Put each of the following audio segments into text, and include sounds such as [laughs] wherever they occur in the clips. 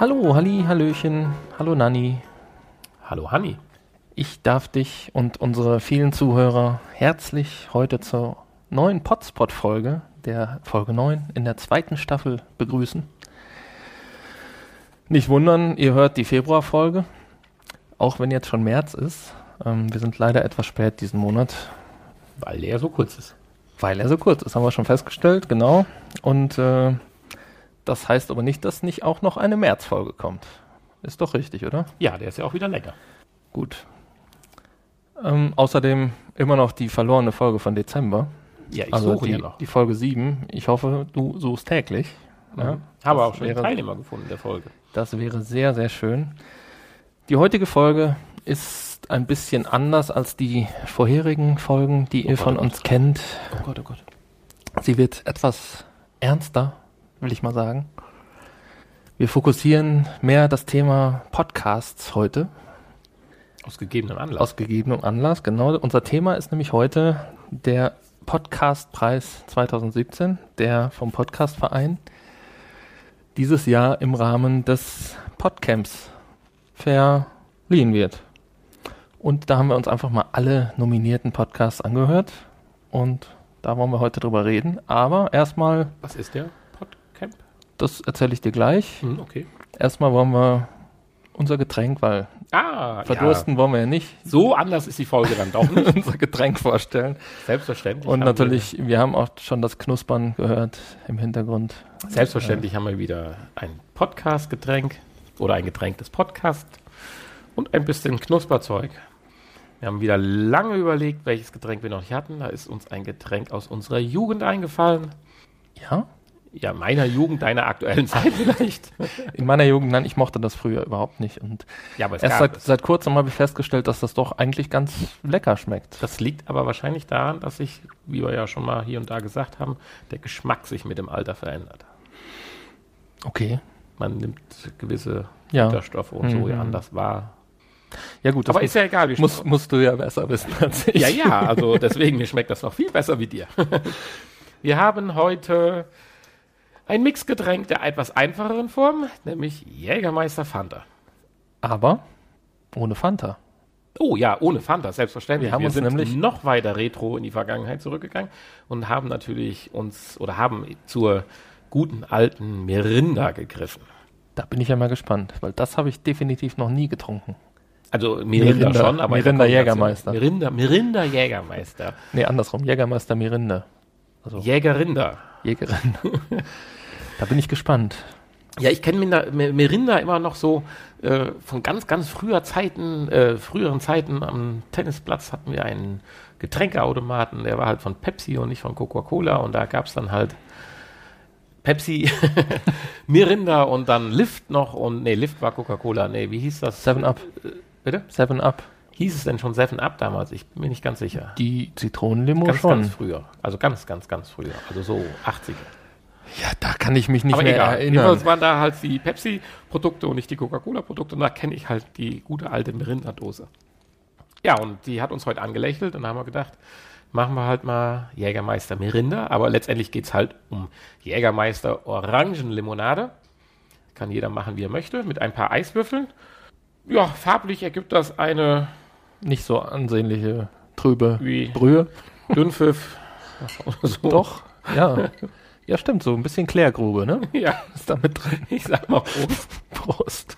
Hallo, Halli, Hallöchen, hallo Nanni. Hallo Hanni. Ich darf dich und unsere vielen Zuhörer herzlich heute zur neuen Potspot-Folge, der Folge 9 in der zweiten Staffel begrüßen. Nicht wundern, ihr hört die Februarfolge, auch wenn jetzt schon März ist. Ähm, wir sind leider etwas spät diesen Monat, Weil der so kurz ist. weil er so kurz ist, haben wir schon festgestellt, genau. Und äh, das heißt aber nicht, dass nicht auch noch eine Märzfolge kommt. Ist doch richtig, oder? Ja, der ist ja auch wieder länger. Gut. Ähm, außerdem immer noch die verlorene Folge von Dezember. Ja, ich also suche die, ja noch. die Folge 7. Ich hoffe, du suchst täglich. Ja, Mhm. Habe auch schon wäre- Teilnehmer gefunden der Folge. Das wäre sehr, sehr schön. Die heutige Folge ist ein bisschen anders als die vorherigen Folgen, die ihr Gott, von oh uns kennt. Oh Gott, oh Gott. Sie wird etwas ernster, will ich mal sagen. Wir fokussieren mehr das Thema Podcasts heute, Aus gegebenem Anlass. aus gegebenem Anlass. Genau, unser Thema ist nämlich heute der Podcastpreis 2017, der vom Podcastverein dieses Jahr im Rahmen des Podcamps verliehen wird. Und da haben wir uns einfach mal alle nominierten Podcasts angehört und da wollen wir heute drüber reden. Aber erstmal, Was ist der? Das erzähle ich dir gleich. Hm, okay. Erstmal wollen wir unser Getränk, weil Ah, verdursten wollen wir ja nicht, Ja. So anders ist die Folge dann doch nicht. [laughs] unser Getränk vorstellen. Selbstverständlich. Und natürlich, wir haben auch schon das Knuspern gehört im Hintergrund. Wir, selbstverständlich haben wir wieder ein Podcast-Getränk oder ein Getränk des Podcasts und ein bisschen Knusperzeug. Wir haben wieder lange überlegt, welches Getränk wir noch nicht hatten. Da ist uns ein Getränk aus unserer Jugend eingefallen. Ja, Ja, meiner Jugend, deiner aktuellen Zeit vielleicht. in meiner Jugend, nein, ich mochte das früher überhaupt nicht. Und Ja, aber es erst seit, seit kurzem habe ich festgestellt, dass das doch eigentlich ganz lecker schmeckt. Das liegt aber wahrscheinlich daran, dass sich, wie wir ja schon mal hier und da gesagt haben, der Geschmack sich mit dem Alter verändert. Okay. Man nimmt gewisse Ja. Bitterstoffe und so Mhm. ja anders wahr. Ja gut, das Aber ist ja egal. Wir muss, musst du ja besser wissen als ich. ja, ja, also deswegen, mir schmeckt das noch viel besser wie dir. [laughs] Wir haben heute ein Mixgetränk der etwas einfacheren Form, nämlich Jägermeister Fanta. Aber ohne Fanta. Oh ja, ohne Fanta, selbstverständlich. Wir haben uns sind nämlich- noch weiter retro in die Vergangenheit zurückgegangen und haben natürlich uns oder haben zur guten alten Mirinda gegriffen. Da bin ich ja mal gespannt, weil das habe ich definitiv noch nie getrunken. Also Mirinda, Mirinda- schon, aber Mirinda. Jägermeister. Mirinda, Mirinda Jägermeister. Nee, andersrum. Jägermeister Mirinde. Also Jägerinda. Jägerin. [laughs] da bin ich gespannt. Ja, ich kenne Mirinda, Mirinda immer noch so äh, von ganz, ganz früher Zeiten, äh, früheren Zeiten am Tennisplatz hatten wir einen Getränkeautomaten, der war halt von Pepsi und nicht von Coca-Cola und da gab es dann halt Pepsi, [laughs] Mirinda und dann Lift noch und nee, Lift war Coca-Cola, nee, wie hieß das? Seven Up. Bitte? Seven Up. Hieß es denn schon Seven Up damals? Ich bin mir nicht ganz sicher. Die Zitronenlimo Ganz, schon. ganz früher. Also ganz, ganz, ganz früher. Also so 80er. Ja, da kann ich mich nicht Aber mehr egal. erinnern. Jedenfalls waren da halt die Pepsi-Produkte und nicht die Coca-Cola-Produkte. Und da kenne ich halt die gute alte Mirinda-Dose. Ja, und die hat uns heute angelächelt und da haben wir gedacht, machen wir halt mal Jägermeister Mirinda. Aber letztendlich geht es halt um Jägermeister Orangenlimonade. Kann jeder machen, wie er möchte, mit ein paar Eiswürfeln. Ja, farblich ergibt das eine Nicht so ansehnliche, trübe wie Brühe. Dünnpfiff. [laughs] so. Doch, ja. [laughs] Ja, stimmt, so ein bisschen Klärgrube, ne? [laughs] Ja, Ist da mit drin. ich sag mal Prost. [laughs] Prost.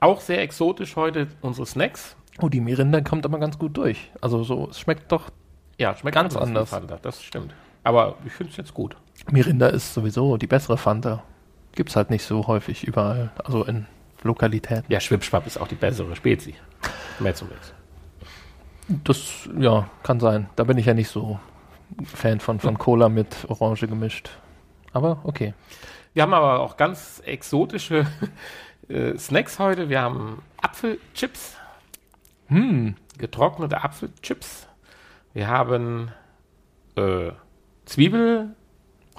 Auch sehr exotisch heute unsere Snacks. Oh, die Mirinda kommt aber ganz gut durch. Also so, es schmeckt doch. Ja, schmeckt Ganz anders. Fanta, das stimmt. Aber ich finde es jetzt gut. Mirinda ist sowieso die bessere Fanta. Gibt's halt nicht so häufig überall, also in Lokalitäten. Ja, Schwipschwapp ist auch die bessere Spezi. Mehr zum Mix. Das, ja, kann sein. Da bin ich ja nicht so Fan von, von Cola mit Orange gemischt. Aber okay. Wir haben aber auch ganz exotische [laughs] äh, Snacks heute. Wir haben Apfelchips, Hm, getrocknete Apfelchips. Wir haben äh, Zwiebel,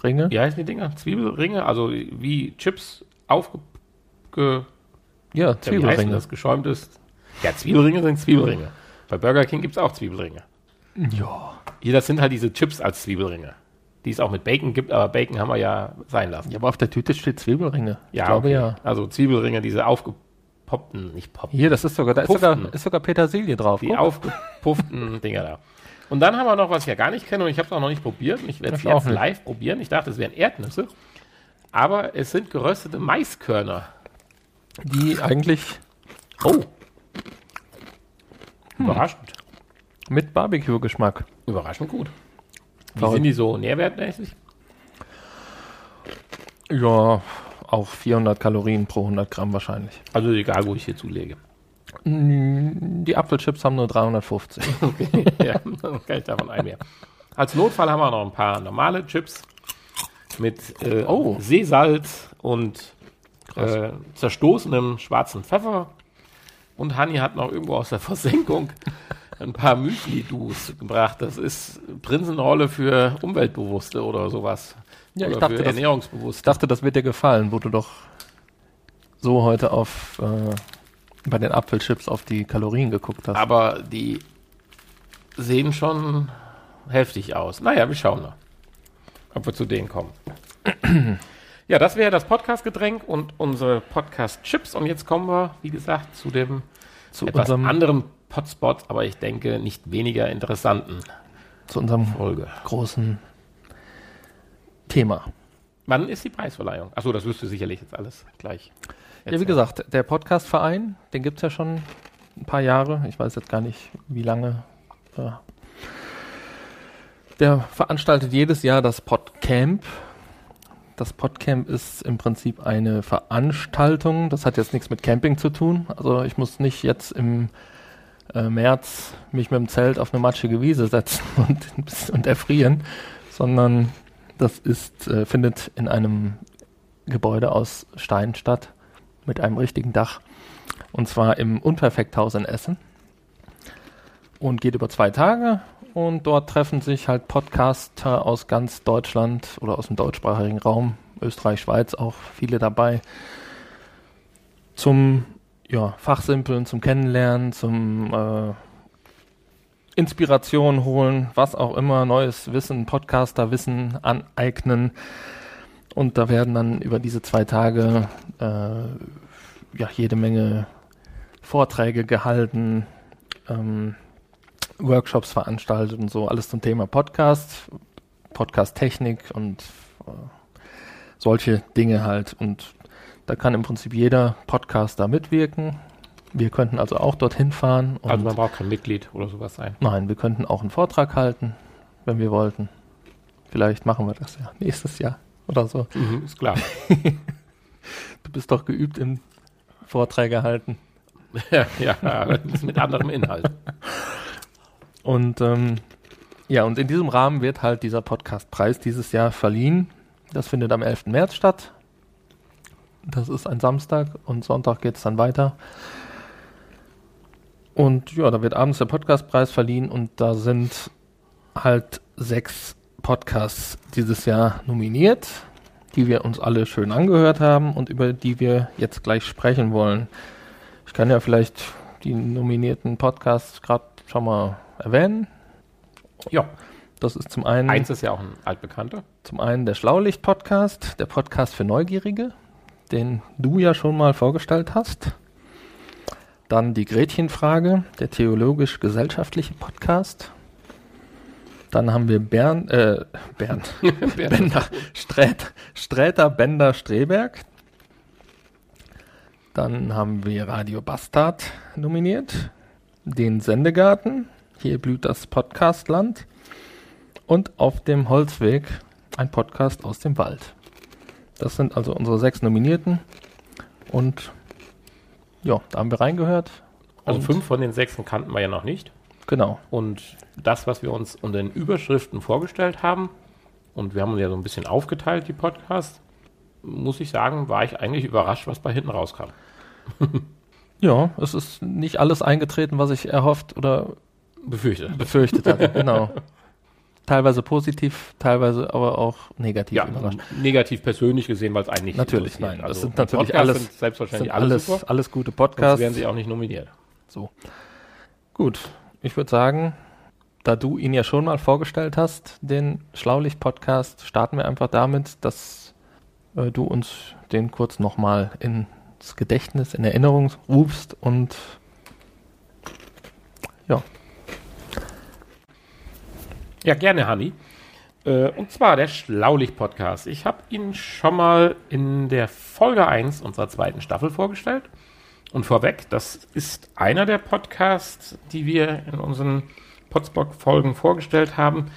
Ringe? wie heißen die Dinger? Zwiebelringe, also wie Chips aufge... Ge, Ja, ja, Zwiebelringe. das? Geschäumtes... Ja, Zwiebelringe sind Zwiebelringe. Bei Burger King gibt es auch Zwiebelringe. Ja. Hier, das sind halt diese Chips als Zwiebelringe. die es auch mit Bacon gibt, aber Bacon haben wir ja sein lassen. Ja, aber auf der Tüte steht Zwiebelringe. Ja, ich glaube okay. ja. Also Zwiebelringe, diese aufgepoppten, nicht poppen. Hier, das ist sogar, da ist sogar, ist sogar Petersilie drauf. Die Guck. aufgepufften [laughs] Dinger da. Und dann haben wir noch, was ich ja gar nicht kenne und ich habe es auch noch nicht probiert. Und ich werde es jetzt live probieren. Ich dachte, es wären Erdnüsse. Aber es sind geröstete Maiskörner. Die eigentlich. Oh. Hm. Überraschend. Mit Barbecue-Geschmack. Überraschend gut. Wie Warum? sind die so nährwertmäßig? Ja, auch 400 Kalorien pro 100 Gramm wahrscheinlich. Also egal, wo ich hier zulege. Mm, die Apfelchips haben nur 350. [laughs] okay, ja, dann kann ich davon ein mehr. Als Notfall haben wir noch ein paar normale Chips mit äh, oh. Seesalz und äh, zerstoßenem schwarzen Pfeffer. Und Hani hat noch irgendwo aus der Versenkung ein paar Müsli-Dus gebracht. Das ist Prinzenrolle für Umweltbewusste oder sowas. Ja, oder ich dachte, Ernährungsbewusste. Ich dachte, das wird dir gefallen, wo du doch so heute auf äh, bei den Apfelchips auf die Kalorien geguckt hast. Aber die sehen schon heftig aus. Naja, wir schauen mal, ob wir zu denen kommen. [clears throat] ja, das wäre das Podcast-Getränk und unsere Podcast-Chips. Und jetzt kommen wir, wie gesagt, zu dem zu etwas anderen Potspot, aber ich denke nicht weniger interessanten. Zu unserem Folge. großen Thema. Wann ist die Preisverleihung? Achso, das wirst du sicherlich jetzt alles gleich. Ja, wie gesagt, der Podcast-Verein, den gibt es ja schon ein paar Jahre. Ich weiß jetzt gar nicht, wie lange. Der veranstaltet jedes Jahr das Podcamp. Das Podcamp ist im Prinzip eine Veranstaltung. Das hat jetzt nichts mit Camping zu tun. Also ich muss nicht jetzt im äh, März mich mit dem Zelt auf eine matschige Wiese setzen [laughs] und, und erfrieren, sondern das ist, äh, findet in einem Gebäude aus Stein statt mit einem richtigen Dach. Und zwar im Unperfekthaus in Essen. Und geht über zwei Tage. Und dort treffen sich halt Podcaster aus ganz Deutschland oder aus dem deutschsprachigen Raum, Österreich, Schweiz auch viele dabei, zum ja, Fachsimpeln, zum Kennenlernen, zum äh, Inspiration holen, was auch immer, neues Wissen, Podcaster-Wissen aneignen. Und da werden dann über diese zwei Tage äh, ja, jede Menge Vorträge gehalten, ähm, Workshops veranstaltet und so, alles zum Thema Podcast, Podcast-Technik und äh, solche Dinge halt. Und da kann im Prinzip jeder Podcaster mitwirken. Wir könnten also auch dorthin fahren. also man braucht kein Mitglied oder sowas sein. Nein, wir könnten auch einen Vortrag halten, wenn wir wollten. Vielleicht machen wir das ja nächstes Jahr oder so. Mhm, ist klar. [laughs] du bist doch geübt im Vorträge halten. [laughs] ja, ja mit anderem Inhalt. [laughs] Und ähm, ja, und in diesem Rahmen wird halt dieser Podcastpreis dieses Jahr verliehen. Das findet am 11. März statt. Das ist ein Samstag und Sonntag geht es dann weiter. Und ja, da wird abends der Podcastpreis verliehen und da sind halt sechs Podcasts dieses Jahr nominiert, die wir uns alle schön angehört haben und über die wir jetzt gleich sprechen wollen. Ich kann ja vielleicht die nominierten Podcasts gerade schon mal erwähnen. Ja. Das ist zum einen. Eins ist ja auch ein altbekannter. Zum einen der Schlaulicht-Podcast, der Podcast für Neugierige, den du ja schon mal vorgestellt hast. Dann die Gretchenfrage, der theologisch-gesellschaftliche Podcast. Dann haben wir Bernd, äh, [laughs] Bernd, Bender, Strät, Sträter, Bender, Streberg. Dann haben wir Radio Bastard nominiert. Den Sendegarten. Hier blüht das Podcastland. Und auf dem Holzweg ein Podcast aus dem Wald. Das sind also unsere sechs Nominierten. Und ja, da haben wir reingehört. Also fünf von den sechs kannten wir ja noch nicht. Genau. Und das, was wir uns unter den Überschriften vorgestellt haben, und wir haben uns ja so ein bisschen aufgeteilt, die Podcasts, muss ich sagen, war ich eigentlich überrascht, was bei hinten rauskam. [laughs] ja, es ist nicht alles eingetreten, was ich erhofft oder befürchtet, befürchtet hatte. [laughs] genau. Teilweise positiv, teilweise aber auch negativ ja, überrascht. Negativ persönlich gesehen, weil es eigentlich natürlich nein. Also das sind natürlich Podcasts alles sind selbstverständlich alles, alles, alles gute Podcasts. Sonst werden sie auch nicht nominiert. So gut, ich würde sagen, da du ihn ja schon mal vorgestellt hast, den Schlaulicht-Podcast, starten wir einfach damit, dass äh, du uns den kurz nochmal ins Gedächtnis, in Erinnerung rufst und ja. Ja, gerne, Hanni. Äh, und zwar der Schlaulicht-Podcast. Ich habe ihn schon mal in der Folge 1 unserer zweiten Staffel vorgestellt. Und vorweg, das ist einer der Podcasts, die wir in unseren Potsbock-Folgen vorgestellt haben,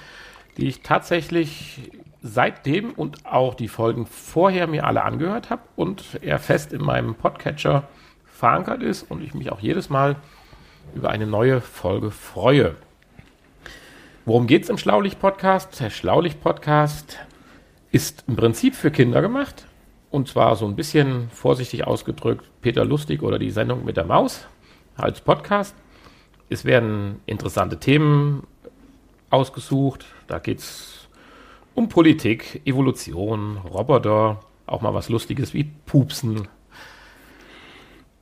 die ich tatsächlich seitdem und auch die Folgen vorher mir alle angehört habe und er fest in meinem Podcatcher verankert ist und ich mich auch jedes Mal über eine neue Folge freue. Worum geht es im Schlaulicht-Podcast? Der Schlaulicht-Podcast ist im Prinzip für Kinder gemacht. Und zwar so ein bisschen vorsichtig ausgedrückt Peter Lustig oder die Sendung mit der Maus als Podcast. Es werden interessante Themen ausgesucht. Da geht es um Politik, Evolution, Roboter, auch mal was Lustiges wie Pupsen.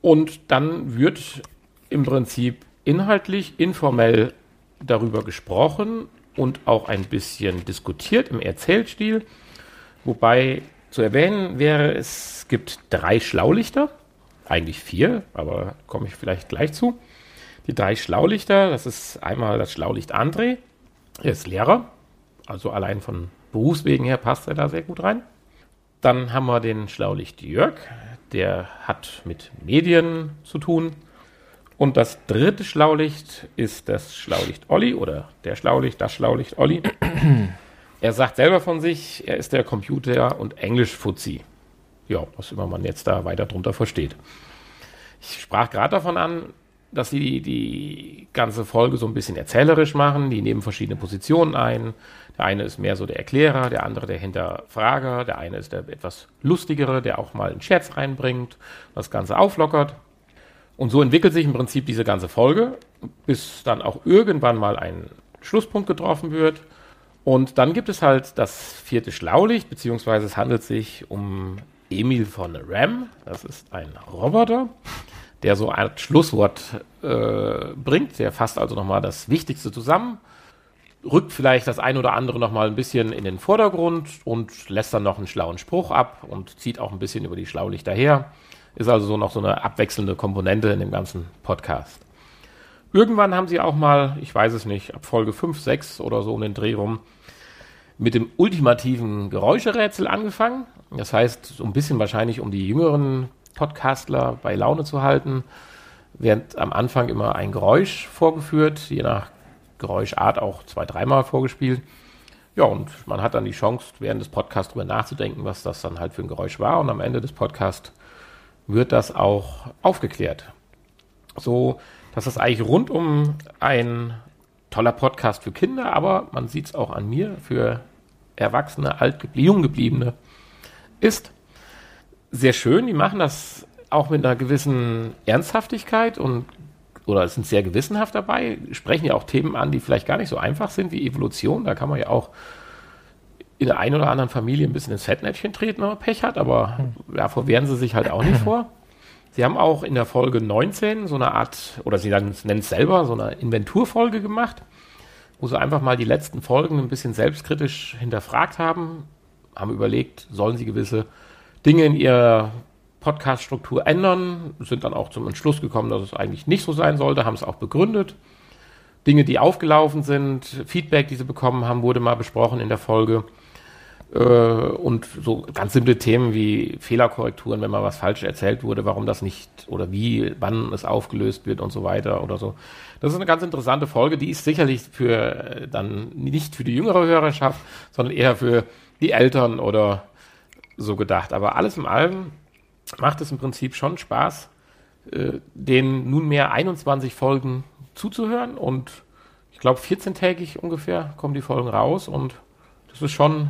Und dann wird im Prinzip inhaltlich, informell darüber gesprochen und auch ein bisschen diskutiert im Erzählstil. Wobei zu erwähnen wäre, es gibt drei Schlaulichter, eigentlich vier, aber komme ich vielleicht gleich zu. Die drei Schlaulichter, das ist einmal das Schlaulicht André, er ist Lehrer, also allein von Berufswegen her passt er da sehr gut rein. Dann haben wir den Schlaulicht Jörg, der hat mit Medien zu tun, und das dritte Schlaulicht ist das Schlaulicht Olli oder der Schlaulicht, das Schlaulicht Olli. er sagt selber von sich, er ist der Computer- und Englisch-Fuzzi. Ja, was immer man jetzt da weiter drunter versteht. Ich sprach gerade davon an, dass sie die ganze Folge so ein bisschen erzählerisch machen. Die nehmen verschiedene Positionen ein. Der eine ist mehr so der Erklärer, der andere der Hinterfrager, der eine ist der etwas lustigere, der auch mal einen Scherz reinbringt, das Ganze auflockert. Und so entwickelt sich im Prinzip diese ganze Folge, bis dann auch irgendwann mal ein Schlusspunkt getroffen wird. Und dann gibt es halt das vierte Schlaulicht, beziehungsweise es handelt sich um Emil von Ram. Das ist ein Roboter, der so ein Schlusswort äh, bringt. Der fasst also nochmal das Wichtigste zusammen, rückt vielleicht das ein oder andere nochmal ein bisschen in den Vordergrund und lässt dann noch einen schlauen Spruch ab und zieht auch ein bisschen über die Schlaulichter her. Ist also so noch so eine abwechselnde Komponente in dem ganzen Podcast. Irgendwann haben sie auch mal, ich weiß es nicht, ab Folge 5, 6 oder so in den Dreh rum, mit dem ultimativen Geräuscherätsel angefangen. Das heißt, so ein bisschen wahrscheinlich, um die jüngeren Podcastler bei Laune zu halten, wird am Anfang immer ein Geräusch vorgeführt, je nach Geräuschart auch zwei, dreimal vorgespielt. Ja, und man hat dann die Chance, während des Podcasts darüber nachzudenken, was das dann halt für ein Geräusch war. Und am Ende des Podcasts wird das auch aufgeklärt. So, dass das eigentlich rundum ein toller Podcast für Kinder, aber man sieht es auch an mir, für Erwachsene, alt, jung gebliebene ist. Sehr schön, die machen das auch mit einer gewissen Ernsthaftigkeit und oder sind sehr gewissenhaft dabei, sprechen ja auch Themen an, die vielleicht gar nicht so einfach sind wie Evolution. Da kann man ja auch in der einen oder anderen Familie ein bisschen ins Fettnäpfchen treten, wenn man Pech hat, aber hm. davor wehren sie sich halt auch nicht vor. Sie haben auch in der Folge 19 so eine Art, oder sie nennen es selber, so eine Inventurfolge gemacht, wo sie einfach mal die letzten Folgen ein bisschen selbstkritisch hinterfragt haben, haben überlegt, sollen sie gewisse Dinge in ihrer Podcast-Struktur ändern, sind dann auch zum Entschluss gekommen, dass es eigentlich nicht so sein sollte, haben es auch begründet. Dinge, die aufgelaufen sind, Feedback, die sie bekommen haben, wurde mal besprochen in der Folge. Äh, und so ganz simple Themen wie Fehlerkorrekturen, wenn mal was falsch erzählt wurde, warum das nicht oder wie, wann es aufgelöst wird und so weiter oder so. Das ist eine ganz interessante Folge, die ist sicherlich für äh, dann nicht für die jüngere Hörerschaft, sondern eher für die Eltern oder so gedacht. Aber alles in allem macht es im Prinzip schon Spaß, äh, den nunmehr 21 Folgen zuzuhören und ich glaube 14-tägig ungefähr kommen die Folgen raus und das ist schon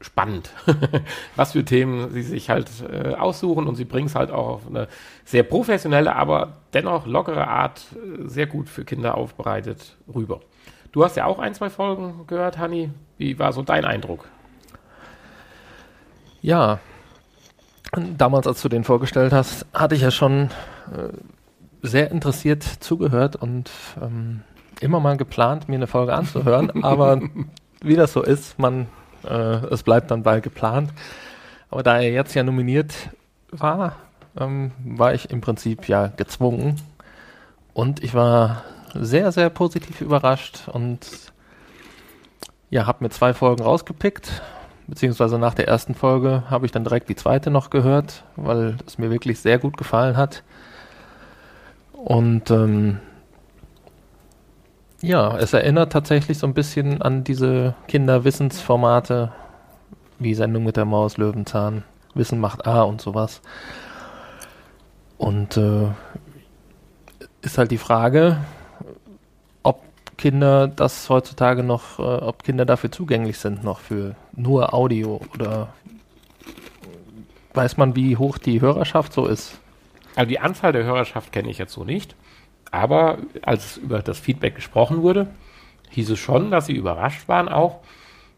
spannend, [laughs] was für Themen sie sich halt äh, aussuchen und sie bringen es halt auch auf eine sehr professionelle, aber dennoch lockere Art äh, sehr gut für Kinder aufbereitet rüber. Du hast ja auch ein, zwei Folgen gehört, Hanni. Wie war so dein Eindruck? Ja, damals, als du den vorgestellt hast, hatte ich ja schon äh, sehr interessiert zugehört und ähm, immer mal geplant, mir eine Folge anzuhören, [laughs] aber wie das so ist, man, äh, es bleibt dann bei geplant. Aber da er jetzt ja nominiert war, ähm, war ich im Prinzip ja gezwungen. Und ich war sehr, sehr positiv überrascht und ja, habe mir zwei Folgen rausgepickt. Beziehungsweise nach der ersten Folge habe ich dann direkt die zweite noch gehört, weil es mir wirklich sehr gut gefallen hat. Und ähm, ja, es erinnert tatsächlich so ein bisschen an diese Kinderwissensformate wie Sendung mit der Maus, Löwenzahn, Wissen macht A und sowas. Und äh, ist halt die Frage, ob Kinder das heutzutage noch, äh, ob Kinder dafür zugänglich sind, noch für nur Audio oder weiß man, wie hoch die Hörerschaft so ist? Also die Anzahl der Hörerschaft kenne ich jetzt so nicht. Aber als über das Feedback gesprochen wurde, hieß es schon, dass sie überrascht waren auch,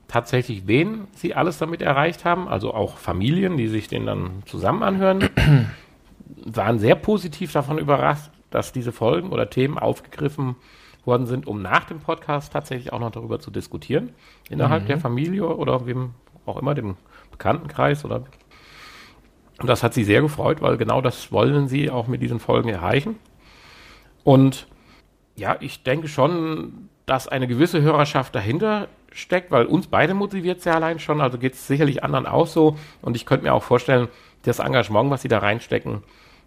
tatsächlich wen sie alles damit erreicht haben. Also auch Familien, die sich den dann zusammen anhören, [clears throat] waren sehr positiv davon überrascht, dass diese Folgen oder Themen aufgegriffen worden sind, um nach dem Podcast tatsächlich auch noch darüber zu diskutieren. Innerhalb mhm. der Familie oder wem auch immer, dem Bekanntenkreis oder. Und das hat sie sehr gefreut, weil genau das wollen sie auch mit diesen Folgen erreichen. Und ja, ich denke schon, dass eine gewisse Hörerschaft dahinter steckt, weil uns beide motiviert es ja allein schon. Also geht es sicherlich anderen auch so. Und ich könnte mir auch vorstellen, das Engagement, was sie da reinstecken,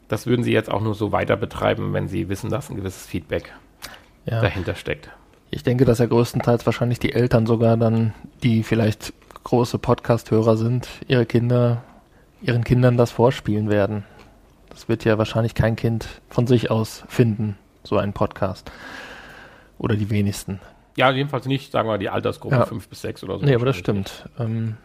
das würden sie jetzt auch nur so weiter betreiben, wenn sie wissen, dass ein gewisses Feedback ja. dahinter steckt. Ich denke, dass ja größtenteils wahrscheinlich die Eltern sogar dann, die vielleicht große Podcast-Hörer sind, ihre Kinder, ihren Kindern das vorspielen werden. Das wird ja wahrscheinlich kein Kind von sich aus finden, so ein Podcast. Oder die wenigsten. Ja, jedenfalls nicht, sagen wir, die Altersgruppe ja. 5 bis 6 oder so. Nee, aber das stimmt. Ähm,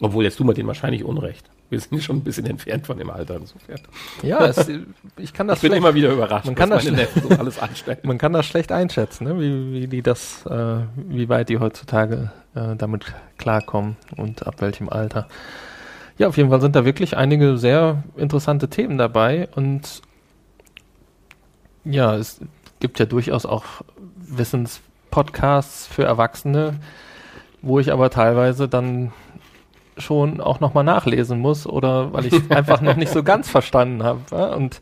Obwohl, jetzt tun wir denen wahrscheinlich Unrecht. Wir sind schon ein bisschen entfernt von dem Alter insofern. Ja, es, ich kann das. Ich bin immer wieder überrascht, man kann das meine Neffen so alles anstellen. Man kann das schlecht einschätzen, ne? wie, wie die das, äh, wie weit die heutzutage äh, damit klarkommen und ab welchem Alter. Ja, auf jeden Fall sind da wirklich einige sehr interessante Themen dabei und ja, es gibt ja durchaus auch Wissenspodcasts für Erwachsene, wo ich aber teilweise dann schon auch nochmal nachlesen muss oder weil ich [laughs] einfach noch nicht so ganz verstanden habe. Und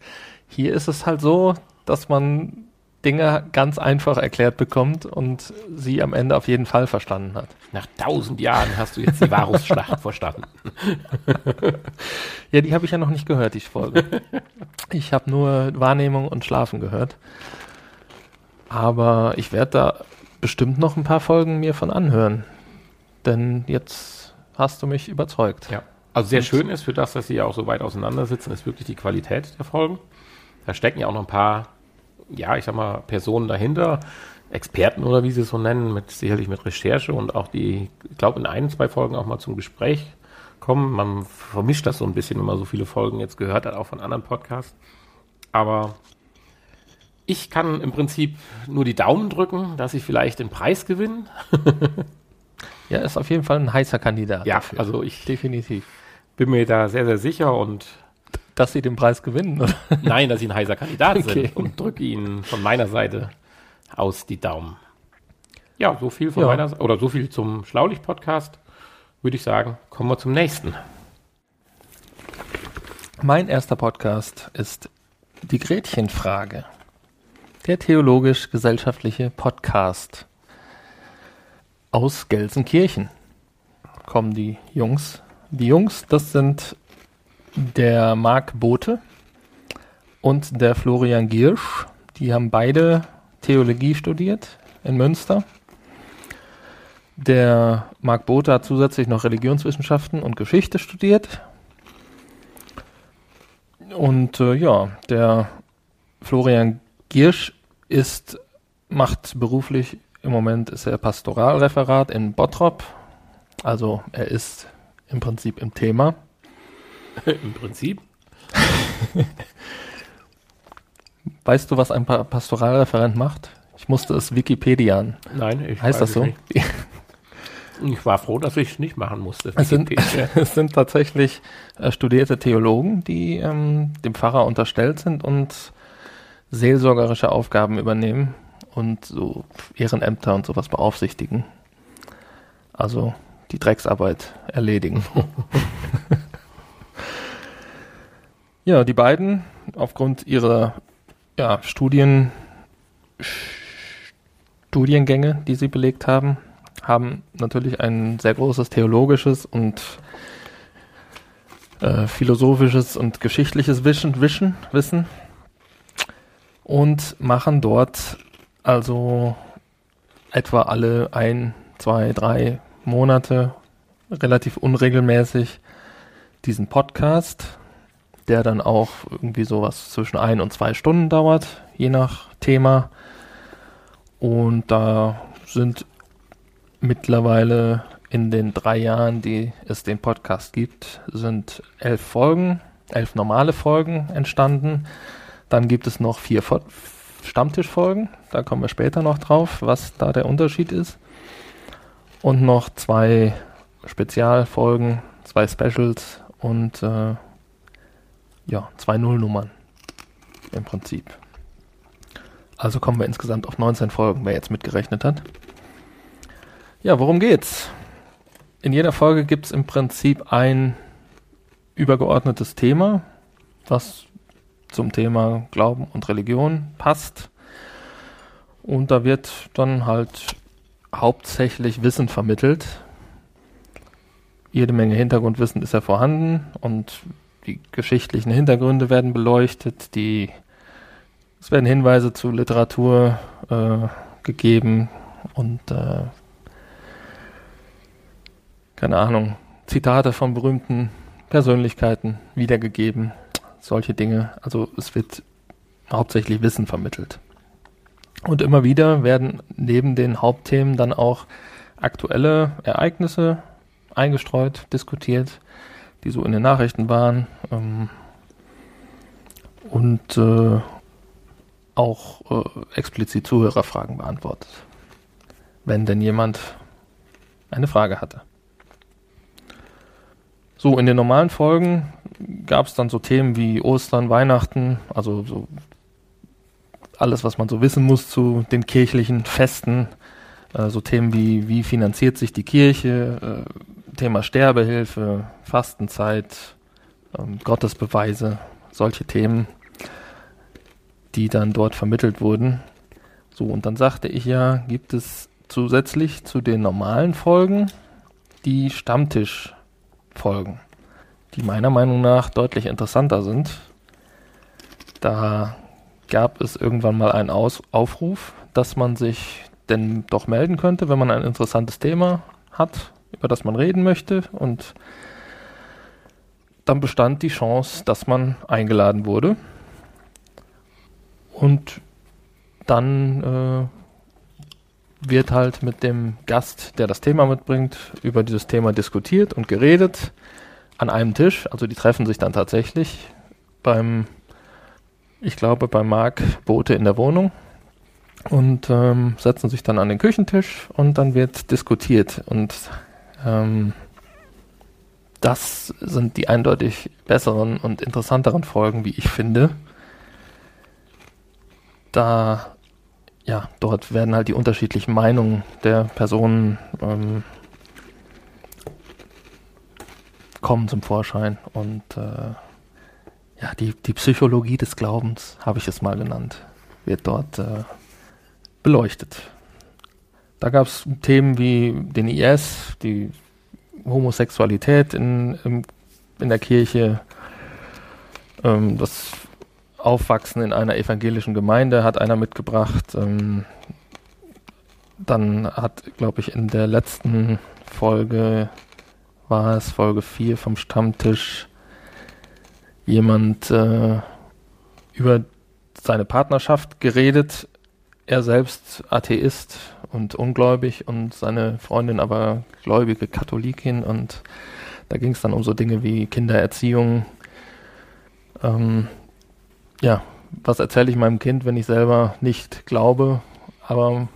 hier ist es halt so, dass man Dinge ganz einfach erklärt bekommt und sie am Ende auf jeden Fall verstanden hat. Nach tausend Jahren hast du jetzt die Varusschlacht [laughs] verstanden. ja, die habe ich ja noch nicht gehört, die Folge. Ich habe nur Wahrnehmung und Schlafen gehört. Aber ich werde da bestimmt noch ein paar Folgen mir von anhören. Denn jetzt hast du mich überzeugt. Ja. Also sehr und schön ist für das, dass sie ja auch so weit auseinandersitzen, ist wirklich die Qualität der Folgen. Da stecken ja auch noch ein paar, ja, ich sag mal, Personen dahinter, Experten oder wie sie es so nennen, mit sicherlich mit Recherche und auch die, ich glaube, in ein, zwei Folgen auch mal zum Gespräch kommen. Man vermischt das so ein bisschen, wenn man so viele Folgen jetzt gehört hat, auch von anderen Podcasts. Aber ich kann im Prinzip nur die Daumen drücken, dass ich vielleicht den Preis gewinne. [laughs] ja, ist auf jeden Fall ein heißer Kandidat. Ja, dafür. also ich definitiv bin mir da sehr, sehr sicher und dass sie den Preis gewinnen, oder? Nein, dass sie ein heißer Kandidat [laughs] okay. sind und drücke ihnen von meiner Seite aus die Daumen. Ja, so viel von ja. meiner Seite, oder so viel zum Schlaulich-Podcast. Würde ich sagen, kommen wir zum nächsten. Mein erster Podcast ist die Gretchenfrage der theologisch-gesellschaftliche Podcast. Aus Gelsenkirchen kommen die Jungs. Die Jungs, das sind der Marc Bote und der Florian Giersch. Die haben beide Theologie studiert in Münster. Der Marc Bote hat zusätzlich noch Religionswissenschaften und Geschichte studiert. Und äh, ja, der Florian Giersch ist, macht beruflich im Moment ist er Pastoralreferat in Bottrop. Also er ist im Prinzip im Thema. [laughs] Im Prinzip? [laughs] weißt du, was ein pa Pastoralreferent macht? Ich musste es Wikipedian. Nein, ich Heißt das so? Nicht. [laughs] Ich war froh, dass ich es nicht machen musste. Es sind, es sind tatsächlich äh, studierte Theologen, die ähm, dem Pfarrer unterstellt sind und seelsorgerische Aufgaben übernehmen und so Ehrenämter und sowas beaufsichtigen. Also die Drecksarbeit erledigen. Ja, die beiden aufgrund ihrer ja, Studien, Studiengänge, die sie belegt haben, haben natürlich ein sehr großes theologisches und äh, philosophisches und geschichtliches Wissen, Wissen, Wissen und machen dort also etwa alle ein, zwei, drei Monate relativ unregelmäßig diesen Podcast, der dann auch irgendwie sowas zwischen ein und zwei Stunden dauert, je nach Thema. Und da sind mittlerweile in den drei Jahren, die es den Podcast gibt, sind elf Folgen, elf normale Folgen entstanden. Dann gibt es noch vier Stammtischfolgen. Da kommen wir später noch drauf, was da der Unterschied ist. Und noch zwei Spezialfolgen, zwei Specials und äh, ja, zwei Nullnummern im Prinzip. Also kommen wir insgesamt auf 19 Folgen, wer jetzt mitgerechnet hat. Ja, worum geht's? In jeder Folge gibt es im Prinzip ein übergeordnetes Thema, was zum Thema Glauben und Religion passt. Und da wird dann halt hauptsächlich Wissen vermittelt. Jede Menge Hintergrundwissen ist ja vorhanden und die geschichtlichen Hintergründe werden beleuchtet, die es werden Hinweise zu Literatur äh, gegeben und äh, keine Ahnung, Zitate von berühmten Persönlichkeiten wiedergegeben, solche Dinge. Also es wird hauptsächlich Wissen vermittelt. Und immer wieder werden neben den Hauptthemen dann auch aktuelle Ereignisse eingestreut, diskutiert, die so in den Nachrichten waren. Ähm, und äh, auch äh, explizit Zuhörerfragen beantwortet. Wenn denn jemand eine Frage hatte. So, in den normalen Folgen gab es dann so Themen wie Ostern, Weihnachten, also so alles, was man so wissen muss zu den kirchlichen Festen, äh, so Themen wie, wie finanziert sich die Kirche, äh, Thema Sterbehilfe, Fastenzeit, ähm, Gottesbeweise, solche Themen, die dann dort vermittelt wurden. So, und dann sagte ich ja, gibt es zusätzlich zu den normalen Folgen die Stammtischfolgen, die meiner Meinung nach deutlich interessanter sind. Da gab es irgendwann mal einen Aus Aufruf, dass man sich denn doch melden könnte, wenn man ein interessantes Thema hat, über das man reden möchte. Und dann bestand die Chance, dass man eingeladen wurde. Und dann äh, wird halt mit dem Gast, der das Thema mitbringt, über dieses Thema diskutiert und geredet an einem Tisch. Also die treffen sich dann tatsächlich beim ich glaube, bei Marc Boote in der Wohnung und ähm, setzen sich dann an den Küchentisch und dann wird diskutiert. Und ähm, das sind die eindeutig besseren und interessanteren Folgen, wie ich finde. Da, ja, dort werden halt die unterschiedlichen Meinungen der Personen ähm, kommen zum Vorschein und äh, ja, die, die Psychologie des Glaubens, habe ich es mal genannt, wird dort äh, beleuchtet. Da gab es Themen wie den IS, die Homosexualität in, in, in der Kirche, ähm, das Aufwachsen in einer evangelischen Gemeinde hat einer mitgebracht. Ähm, dann hat, glaube ich, in der letzten Folge, war es Folge 4 vom Stammtisch, jemand äh, über seine Partnerschaft geredet. Er selbst Atheist und ungläubig und seine Freundin aber gläubige Katholikin und da ging es dann um so Dinge wie Kindererziehung. Ähm, ja, was erzähle ich meinem Kind, wenn ich selber nicht glaube, aber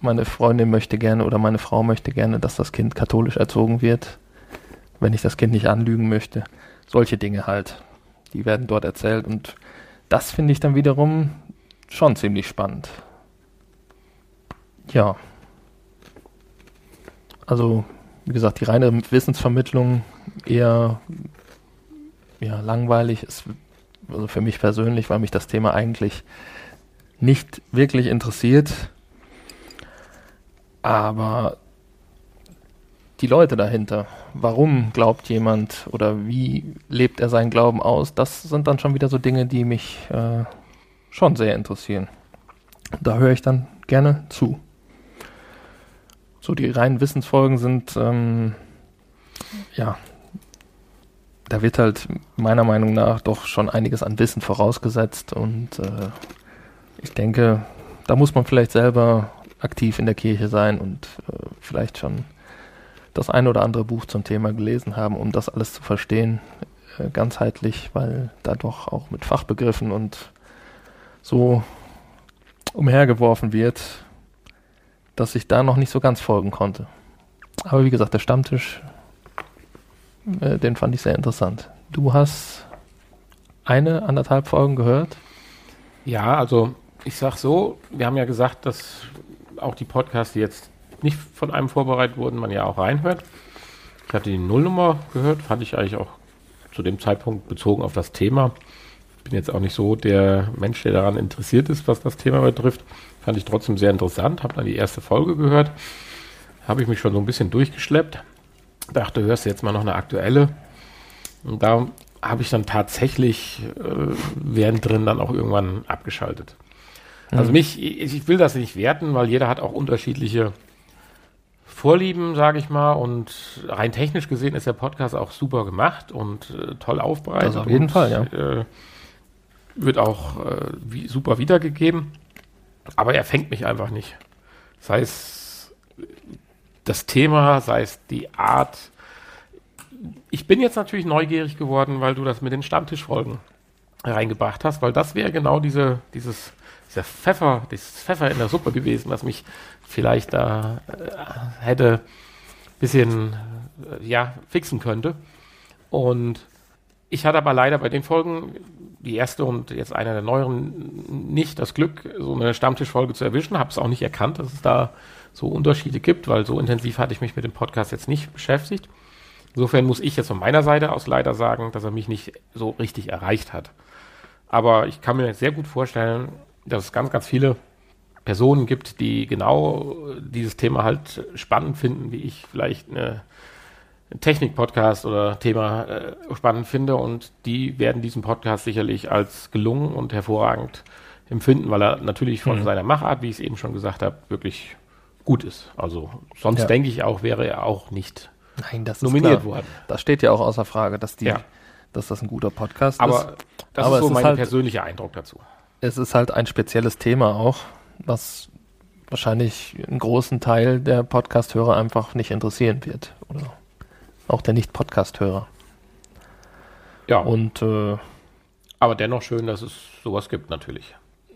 meine Freundin möchte gerne oder meine Frau möchte gerne, dass das Kind katholisch erzogen wird, wenn ich das Kind nicht anlügen möchte. Solche Dinge halt die werden dort erzählt und das finde ich dann wiederum schon ziemlich spannend. Ja. Also, wie gesagt, die reine Wissensvermittlung eher ja, langweilig ist, also für mich persönlich, weil mich das Thema eigentlich nicht wirklich interessiert. Aber die Leute dahinter, warum glaubt jemand oder wie lebt er seinen Glauben aus, das sind dann schon wieder so Dinge, die mich äh, schon sehr interessieren. Da höre ich dann gerne zu. So, die reinen Wissensfolgen sind, ähm, ja, da wird halt meiner Meinung nach doch schon einiges an Wissen vorausgesetzt und äh, ich denke, da muss man vielleicht selber aktiv in der Kirche sein und äh, vielleicht schon das ein oder andere Buch zum Thema gelesen haben, um das alles zu verstehen, äh, ganzheitlich, weil da doch auch mit Fachbegriffen und so umhergeworfen wird, dass ich da noch nicht so ganz folgen konnte. Aber wie gesagt, der Stammtisch, äh, den fand ich sehr interessant. Du hast eine, anderthalb Folgen gehört? Ja, also ich sag so, wir haben ja gesagt, dass auch die Podcasts, die jetzt nicht von einem vorbereitet wurden, man ja auch reinhört. Ich hatte die Nullnummer gehört, fand ich eigentlich auch zu dem Zeitpunkt bezogen auf das Thema. Bin jetzt auch nicht so der Mensch, der daran interessiert ist, was das Thema betrifft. Fand ich trotzdem sehr interessant, habe dann die erste Folge gehört, habe ich mich schon so ein bisschen durchgeschleppt. Dachte, hörst du jetzt mal noch eine aktuelle. Und da habe ich dann tatsächlich äh, während drin dann auch irgendwann abgeschaltet. Also mhm. mich, ich, ich will das nicht werten, weil jeder hat auch unterschiedliche Vorlieben, sage ich mal. Und rein technisch gesehen ist der Podcast auch super gemacht und äh, toll aufbereitet. Das auf jeden und, Fall, ja. Äh, wird auch äh, wie, super wiedergegeben. Aber er fängt mich einfach nicht. Sei es das Thema, sei es die Art. Ich bin jetzt natürlich neugierig geworden, weil du das mit den Stammtischfolgen reingebracht hast, weil das wäre genau diese, dieses dieser Pfeffer, dieses Pfeffer in der Suppe gewesen, was mich vielleicht da äh, hätte ein bisschen äh, ja, fixen könnte. Und ich hatte aber leider bei den Folgen, die erste und jetzt einer der neueren, nicht das Glück, so eine Stammtischfolge zu erwischen. Habe es auch nicht erkannt, dass es da so Unterschiede gibt, weil so intensiv hatte ich mich mit dem Podcast jetzt nicht beschäftigt. Insofern muss ich jetzt von meiner Seite aus leider sagen, dass er mich nicht so richtig erreicht hat. Aber ich kann mir sehr gut vorstellen, dass es ganz, ganz viele Personen gibt, die genau dieses Thema halt spannend finden, wie ich vielleicht eine Technik-Podcast oder Thema äh, spannend finde und die werden diesen Podcast sicherlich als gelungen und hervorragend empfinden, weil er natürlich von mhm. seiner Machart, wie ich es eben schon gesagt habe, wirklich gut ist. Also sonst ja. denke ich auch, wäre er auch nicht Nein, das nominiert worden. Das steht ja auch außer Frage, dass die, ja. dass das ein guter Podcast Aber ist. das Aber ist so mein halt, persönlicher Eindruck dazu es ist halt ein spezielles Thema auch, was wahrscheinlich einen großen Teil der Podcast-Hörer einfach nicht interessieren wird. Oder auch der Nicht-Podcast-Hörer. Ja. Und äh, aber dennoch schön, dass es sowas gibt, natürlich.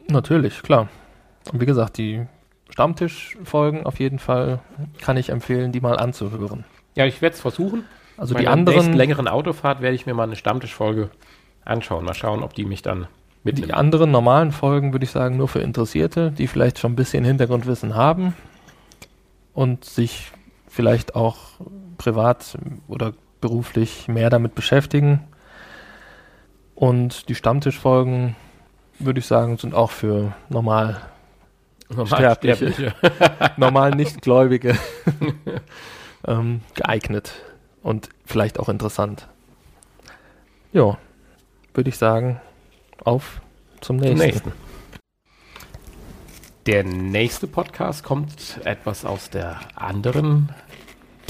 Natürlich, klar. Und wie gesagt, die Stammtisch-Folgen auf jeden Fall kann ich empfehlen, die mal anzuhören. Ja, ich werde es versuchen. Also Bei die anderen längeren Autofahrt werde ich mir mal eine Stammtischfolge anschauen. Mal schauen, ob die mich dann mit die anderen normalen Folgen würde ich sagen nur für Interessierte, die vielleicht schon ein bisschen Hintergrundwissen haben und sich vielleicht auch privat oder beruflich mehr damit beschäftigen. Und die Stammtischfolgen, würde ich sagen, sind auch für normal, normal [laughs] normal Nichtgläubige [laughs] ähm, geeignet und vielleicht auch interessant. Ja, würde ich sagen, auf zum nächsten. Zum nächsten. Der nächste Podcast kommt etwas aus der anderen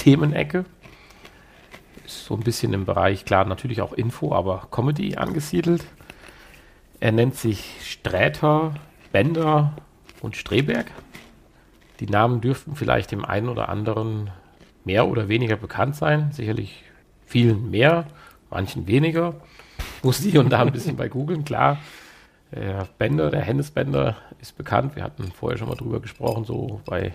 Themenecke. Ist so ein bisschen im Bereich, klar, natürlich auch Info, aber Comedy angesiedelt. Er nennt sich Sträter, Bender und Streberg. Die Namen dürften vielleicht dem einen oder anderen mehr oder weniger bekannt sein. Sicherlich vielen mehr, manchen weniger [laughs] muss hier und da ein bisschen bei googeln, klar. Der Bender, der Hennes Bender ist bekannt. Wir hatten vorher schon mal drüber gesprochen, so bei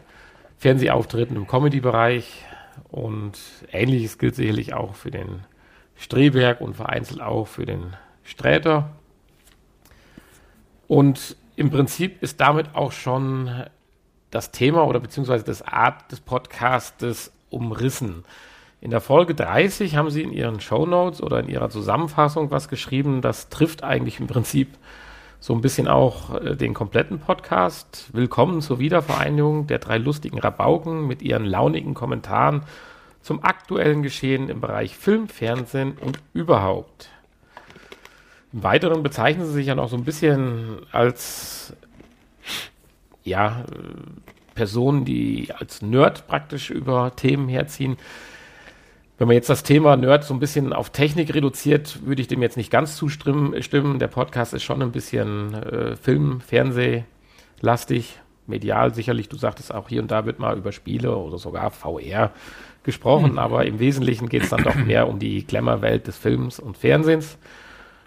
Fernsehauftritten im Comedy-Bereich. Und ähnliches gilt sicherlich auch für den Streberg und vereinzelt auch für den Sträter. Und im Prinzip ist damit auch schon das Thema oder beziehungsweise das Art des Podcastes umrissen. In der Folge 30 haben Sie in Ihren Show Notes oder in Ihrer Zusammenfassung was geschrieben, das trifft eigentlich im Prinzip so ein bisschen auch äh, den kompletten Podcast. Willkommen zur Wiedervereinigung der drei lustigen Rabauken mit ihren launigen Kommentaren zum aktuellen Geschehen im Bereich Film, Fernsehen und überhaupt. Im Weiteren bezeichnen sie sich ja noch so ein bisschen als ja, Personen, die als Nerd praktisch über Themen herziehen. Wenn man jetzt das Thema Nerd so ein bisschen auf Technik reduziert, würde ich dem jetzt nicht ganz zustimmen. Der Podcast ist schon ein bisschen äh, Film, Fernseh lastig, medial sicherlich. Du sagtest auch hier und da wird mal über Spiele oder sogar VR gesprochen, mhm. aber im Wesentlichen geht es dann doch mehr um die Glamour-Welt des Films und Fernsehens,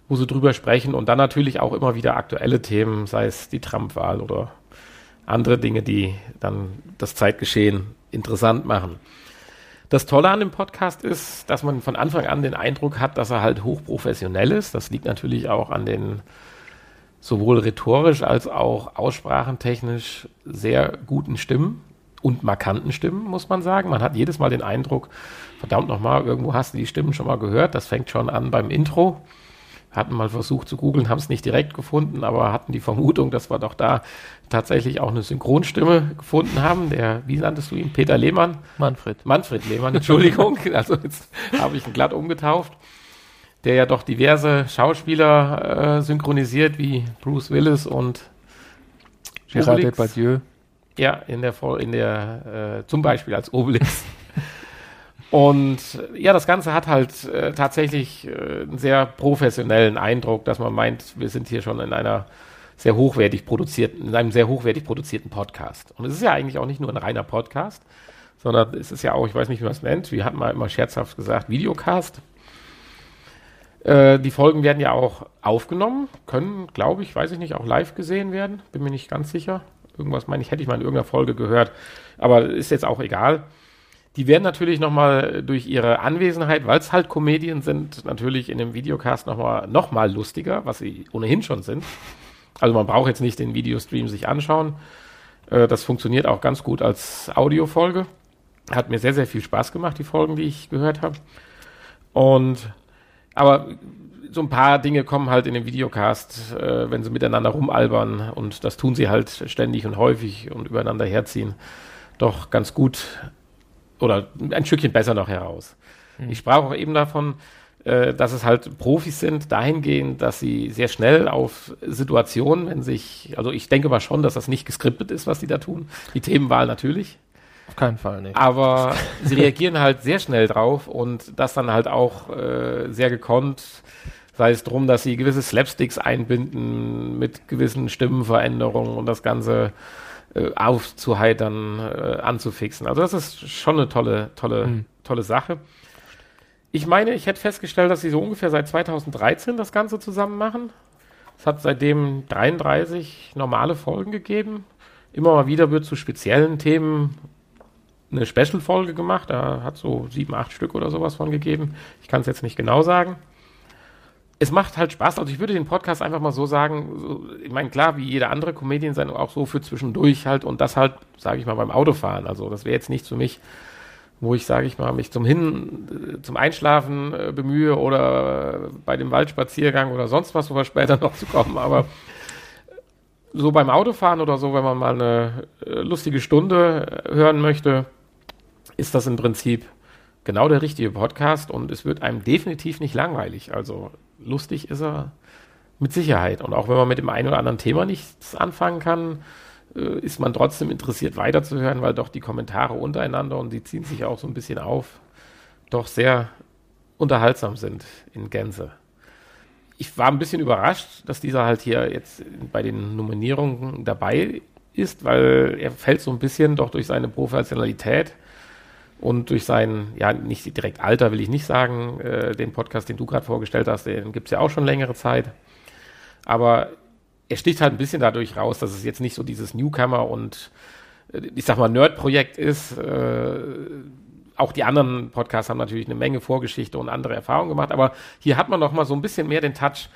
wo sie drüber sprechen und dann natürlich auch immer wieder aktuelle Themen, sei es die Trump-Wahl oder andere Dinge, die dann das Zeitgeschehen interessant machen. Das Tolle an dem Podcast ist, dass man von Anfang an den Eindruck hat, dass er halt hochprofessionell ist. Das liegt natürlich auch an den sowohl rhetorisch als auch aussprachentechnisch sehr guten Stimmen und markanten Stimmen, muss man sagen. Man hat jedes Mal den Eindruck, verdammt nochmal, irgendwo hast du die Stimmen schon mal gehört. Das fängt schon an beim Intro hatten mal versucht zu googeln, haben es nicht direkt gefunden, aber hatten die Vermutung, dass wir doch da tatsächlich auch eine Synchronstimme gefunden haben. Der, wie nanntest du ihn? Peter Lehmann? Manfred. Manfred Lehmann, Entschuldigung. [laughs] also jetzt habe ich ihn glatt umgetauft. Der ja doch diverse Schauspieler äh, synchronisiert, wie Bruce Willis und Gérard Depardieu. Ja, in der, in der äh, zum Beispiel als Obelix. Und ja, das Ganze hat halt äh, tatsächlich äh, einen sehr professionellen Eindruck, dass man meint, wir sind hier schon in einer sehr hochwertig produzierten, in einem sehr hochwertig produzierten Podcast. Und es ist ja eigentlich auch nicht nur ein reiner Podcast, sondern es ist ja auch, ich weiß nicht, wie man es nennt, wir hatten mal immer scherzhaft gesagt, Videocast. Äh, die Folgen werden ja auch aufgenommen, können, glaube ich, weiß ich nicht, auch live gesehen werden, bin mir nicht ganz sicher. Irgendwas meine ich, hätte ich mal in irgendeiner Folge gehört, aber ist jetzt auch egal. Die werden natürlich nochmal durch ihre Anwesenheit, weil es halt Komedien sind, natürlich in dem Videocast nochmal noch mal lustiger, was sie ohnehin schon sind. Also man braucht jetzt nicht den Videostream sich anschauen. Äh, das funktioniert auch ganz gut als Audiofolge. Hat mir sehr, sehr viel Spaß gemacht, die Folgen, die ich gehört habe. Und aber so ein paar Dinge kommen halt in dem Videocast, äh, wenn sie miteinander rumalbern und das tun sie halt ständig und häufig und übereinander herziehen, doch ganz gut oder ein Stückchen besser noch heraus. Mhm. Ich sprach auch eben davon, äh, dass es halt Profis sind, dahingehend, dass sie sehr schnell auf Situationen, wenn sich, also ich denke mal schon, dass das nicht geskriptet ist, was sie da tun. Die Themenwahl natürlich. Auf keinen Fall, nicht. Aber [laughs] sie reagieren halt sehr schnell drauf und das dann halt auch äh, sehr gekonnt. Sei es drum, dass sie gewisse Slapsticks einbinden mit gewissen Stimmenveränderungen und das Ganze äh, aufzuheitern, äh, anzufixen. Also das ist schon eine tolle, tolle, mhm. tolle Sache. Ich meine, ich hätte festgestellt, dass sie so ungefähr seit 2013 das Ganze zusammen machen. Es hat seitdem 33 normale Folgen gegeben. Immer mal wieder wird zu speziellen Themen eine Special-Folge gemacht. Da hat so sieben, acht Stück oder sowas von gegeben. Ich kann es jetzt nicht genau sagen es macht halt Spaß. Also ich würde den Podcast einfach mal so sagen, so, ich meine, klar, wie jede andere Comedian-Sendung auch so für zwischendurch halt und das halt, sage ich mal, beim Autofahren. Also das wäre jetzt nichts für mich, wo ich, sage ich mal, mich zum Hin, äh, zum Einschlafen äh, bemühe oder bei dem Waldspaziergang oder sonst was, wo wir später [laughs] noch zu kommen. Aber so beim Autofahren oder so, wenn man mal eine äh, lustige Stunde äh, hören möchte, ist das im Prinzip genau der richtige Podcast und es wird einem definitiv nicht langweilig. Also lustig ist er mit Sicherheit. Und auch wenn man mit dem einen oder anderen Thema nichts anfangen kann, äh, ist man trotzdem interessiert weiterzuhören, weil doch die Kommentare untereinander und die ziehen sich auch so ein bisschen auf, doch sehr unterhaltsam sind in Gänze. Ich war ein bisschen überrascht, dass dieser halt hier jetzt bei den Nominierungen dabei ist, weil er fällt so ein bisschen doch durch seine Professionalität und durch sein, ja, nicht direkt Alter will ich nicht sagen, äh, den Podcast, den du gerade vorgestellt hast, den gibt es ja auch schon längere Zeit. Aber er sticht halt ein bisschen dadurch raus, dass es jetzt nicht so dieses Newcomer und äh, ich sag mal Nerd-Projekt ist. Äh, auch die anderen Podcasts haben natürlich eine Menge Vorgeschichte und andere Erfahrungen gemacht, aber hier hat man noch mal so ein bisschen mehr den Touch.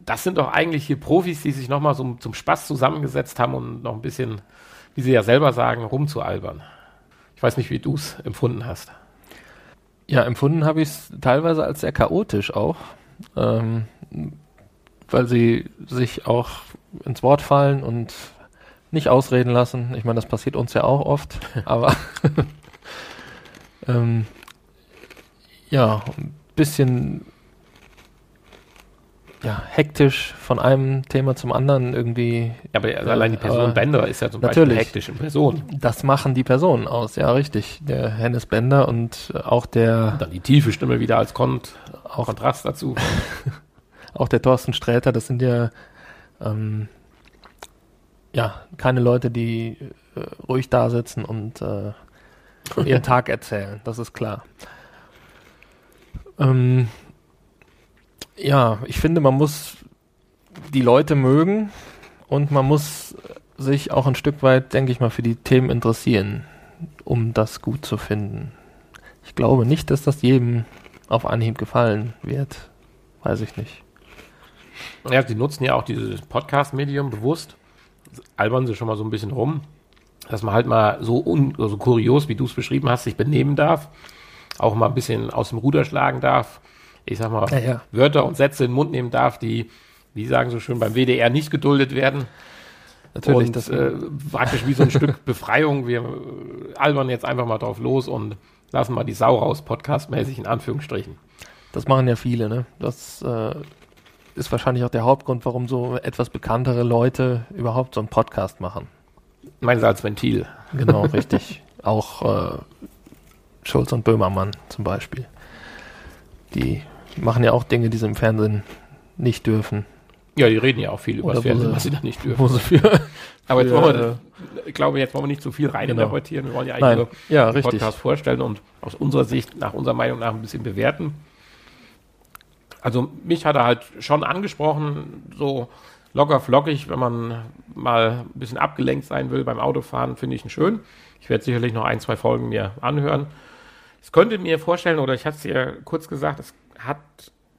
Das sind doch eigentlich hier Profis, die sich noch mal so zum Spaß zusammengesetzt haben und noch ein bisschen wie Sie ja selber sagen, rumzualbern. Ich weiß nicht, wie du es empfunden hast. Ja, empfunden habe ich es teilweise als sehr chaotisch auch, ähm, weil sie sich auch ins Wort fallen und nicht ausreden lassen. Ich meine, das passiert uns ja auch oft, [laughs] aber [laughs] ähm, ja, ein bisschen ja, hektisch von einem Thema zum anderen irgendwie. Ja, aber allein die Person Bender ist ja zum natürlich, Beispiel hektisch in Person. Das machen die Personen aus, ja, richtig. Der Hennes Bender und auch der. Und dann die tiefe Stimme wieder als Kont auch, Kontrast dazu. [laughs] auch der Thorsten Sträter, das sind ja ähm, ja keine Leute, die äh, ruhig da sitzen und äh, [laughs] ihren Tag erzählen, das ist klar. Ähm, ja, ich finde, man muss die Leute mögen und man muss sich auch ein Stück weit, denke ich mal, für die Themen interessieren, um das gut zu finden. Ich glaube nicht, dass das jedem auf Anhieb gefallen wird. Weiß ich nicht. Ja, sie nutzen ja auch dieses Podcast-Medium bewusst. Albern sie schon mal so ein bisschen rum, dass man halt mal so, un, so kurios, wie du es beschrieben hast, sich benehmen darf. Auch mal ein bisschen aus dem Ruder schlagen darf ich sag mal, ja. Wörter und Sätze in den Mund nehmen darf, die, wie sagen so schön, beim WDR nicht geduldet werden. Natürlich. Und das äh, praktisch wie so ein Stück [laughs] Befreiung. Wir äh, albern jetzt einfach mal drauf los und lassen mal die Sau raus, podcastmäßig in Anführungsstrichen. Das machen ja viele, ne? Das äh, ist wahrscheinlich auch der Hauptgrund, warum so etwas bekanntere Leute überhaupt so einen Podcast machen. Meinen Sie als Ventil? Genau, [laughs] richtig. Auch äh, Schulz und Böhmermann zum Beispiel. Die machen ja auch Dinge, die sie im Fernsehen nicht dürfen. Ja, die reden ja auch viel über Oder das Fernsehen, sie, was sie da nicht dürfen. Wo sie für, [laughs] Aber jetzt wollen wir, ich glaube, jetzt wollen wir nicht zu viel reininterpretieren. Wir wollen ja eigentlich Nein. ja, den richtig. Podcast vorstellen und aus unserer Sicht, nach unserer Meinung nach, ein bisschen bewerten. Also mich hat er halt schon angesprochen, so locker flockig, wenn man mal ein bisschen abgelenkt sein will beim Autofahren, finde ich ihn schön. Ich werde sicherlich noch ein, zwei Folgen mir anhören. Es könnte mir vorstellen, oder ich hatte es dir kurz gesagt, es hat,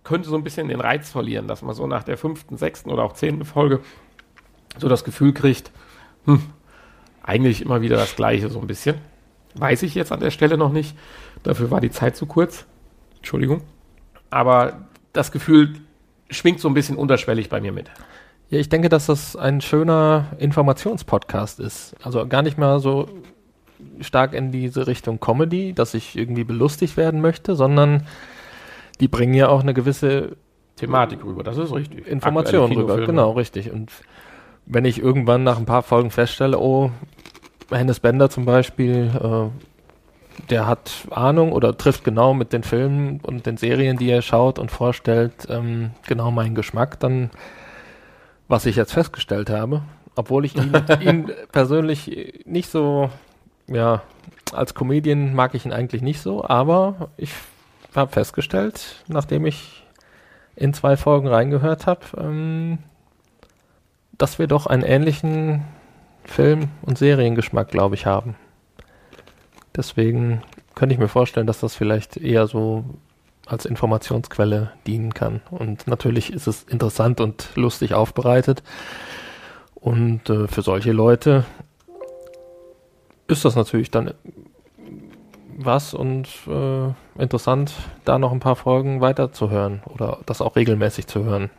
könnte so ein bisschen den Reiz verlieren, dass man so nach der fünften, sechsten oder auch zehnten Folge so das Gefühl kriegt, hm, eigentlich immer wieder das Gleiche so ein bisschen. Weiß ich jetzt an der Stelle noch nicht. Dafür war die Zeit zu kurz. Entschuldigung. Aber das Gefühl schwingt so ein bisschen unterschwellig bei mir mit. Ja, ich denke, dass das ein schöner Informationspodcast ist. Also gar nicht mal so stark in diese Richtung Comedy, dass ich irgendwie belustigt werden möchte, sondern die bringen ja auch eine gewisse Thematik rüber, das ist richtig. Information rüber, genau, richtig. Und wenn ich irgendwann nach ein paar Folgen feststelle, oh, Hennes Bender zum Beispiel, äh, der hat Ahnung oder trifft genau mit den Filmen und den Serien, die er schaut und vorstellt, ähm, genau meinen Geschmack, dann, was ich jetzt festgestellt habe, obwohl ich ihn, [laughs] ihn persönlich nicht so, ja, als Comedian mag ich ihn eigentlich nicht so, aber ich habe festgestellt, nachdem ich in zwei Folgen reingehört habe, ähm, dass wir doch einen ähnlichen Film- und Seriengeschmack, glaube ich, haben. Deswegen könnte ich mir vorstellen, dass das vielleicht eher so als Informationsquelle dienen kann. Und natürlich ist es interessant und lustig aufbereitet. Und äh, für solche Leute ist das natürlich dann was und äh, interessant, da noch ein paar Folgen weiterzuhören oder das auch regelmäßig zu hören.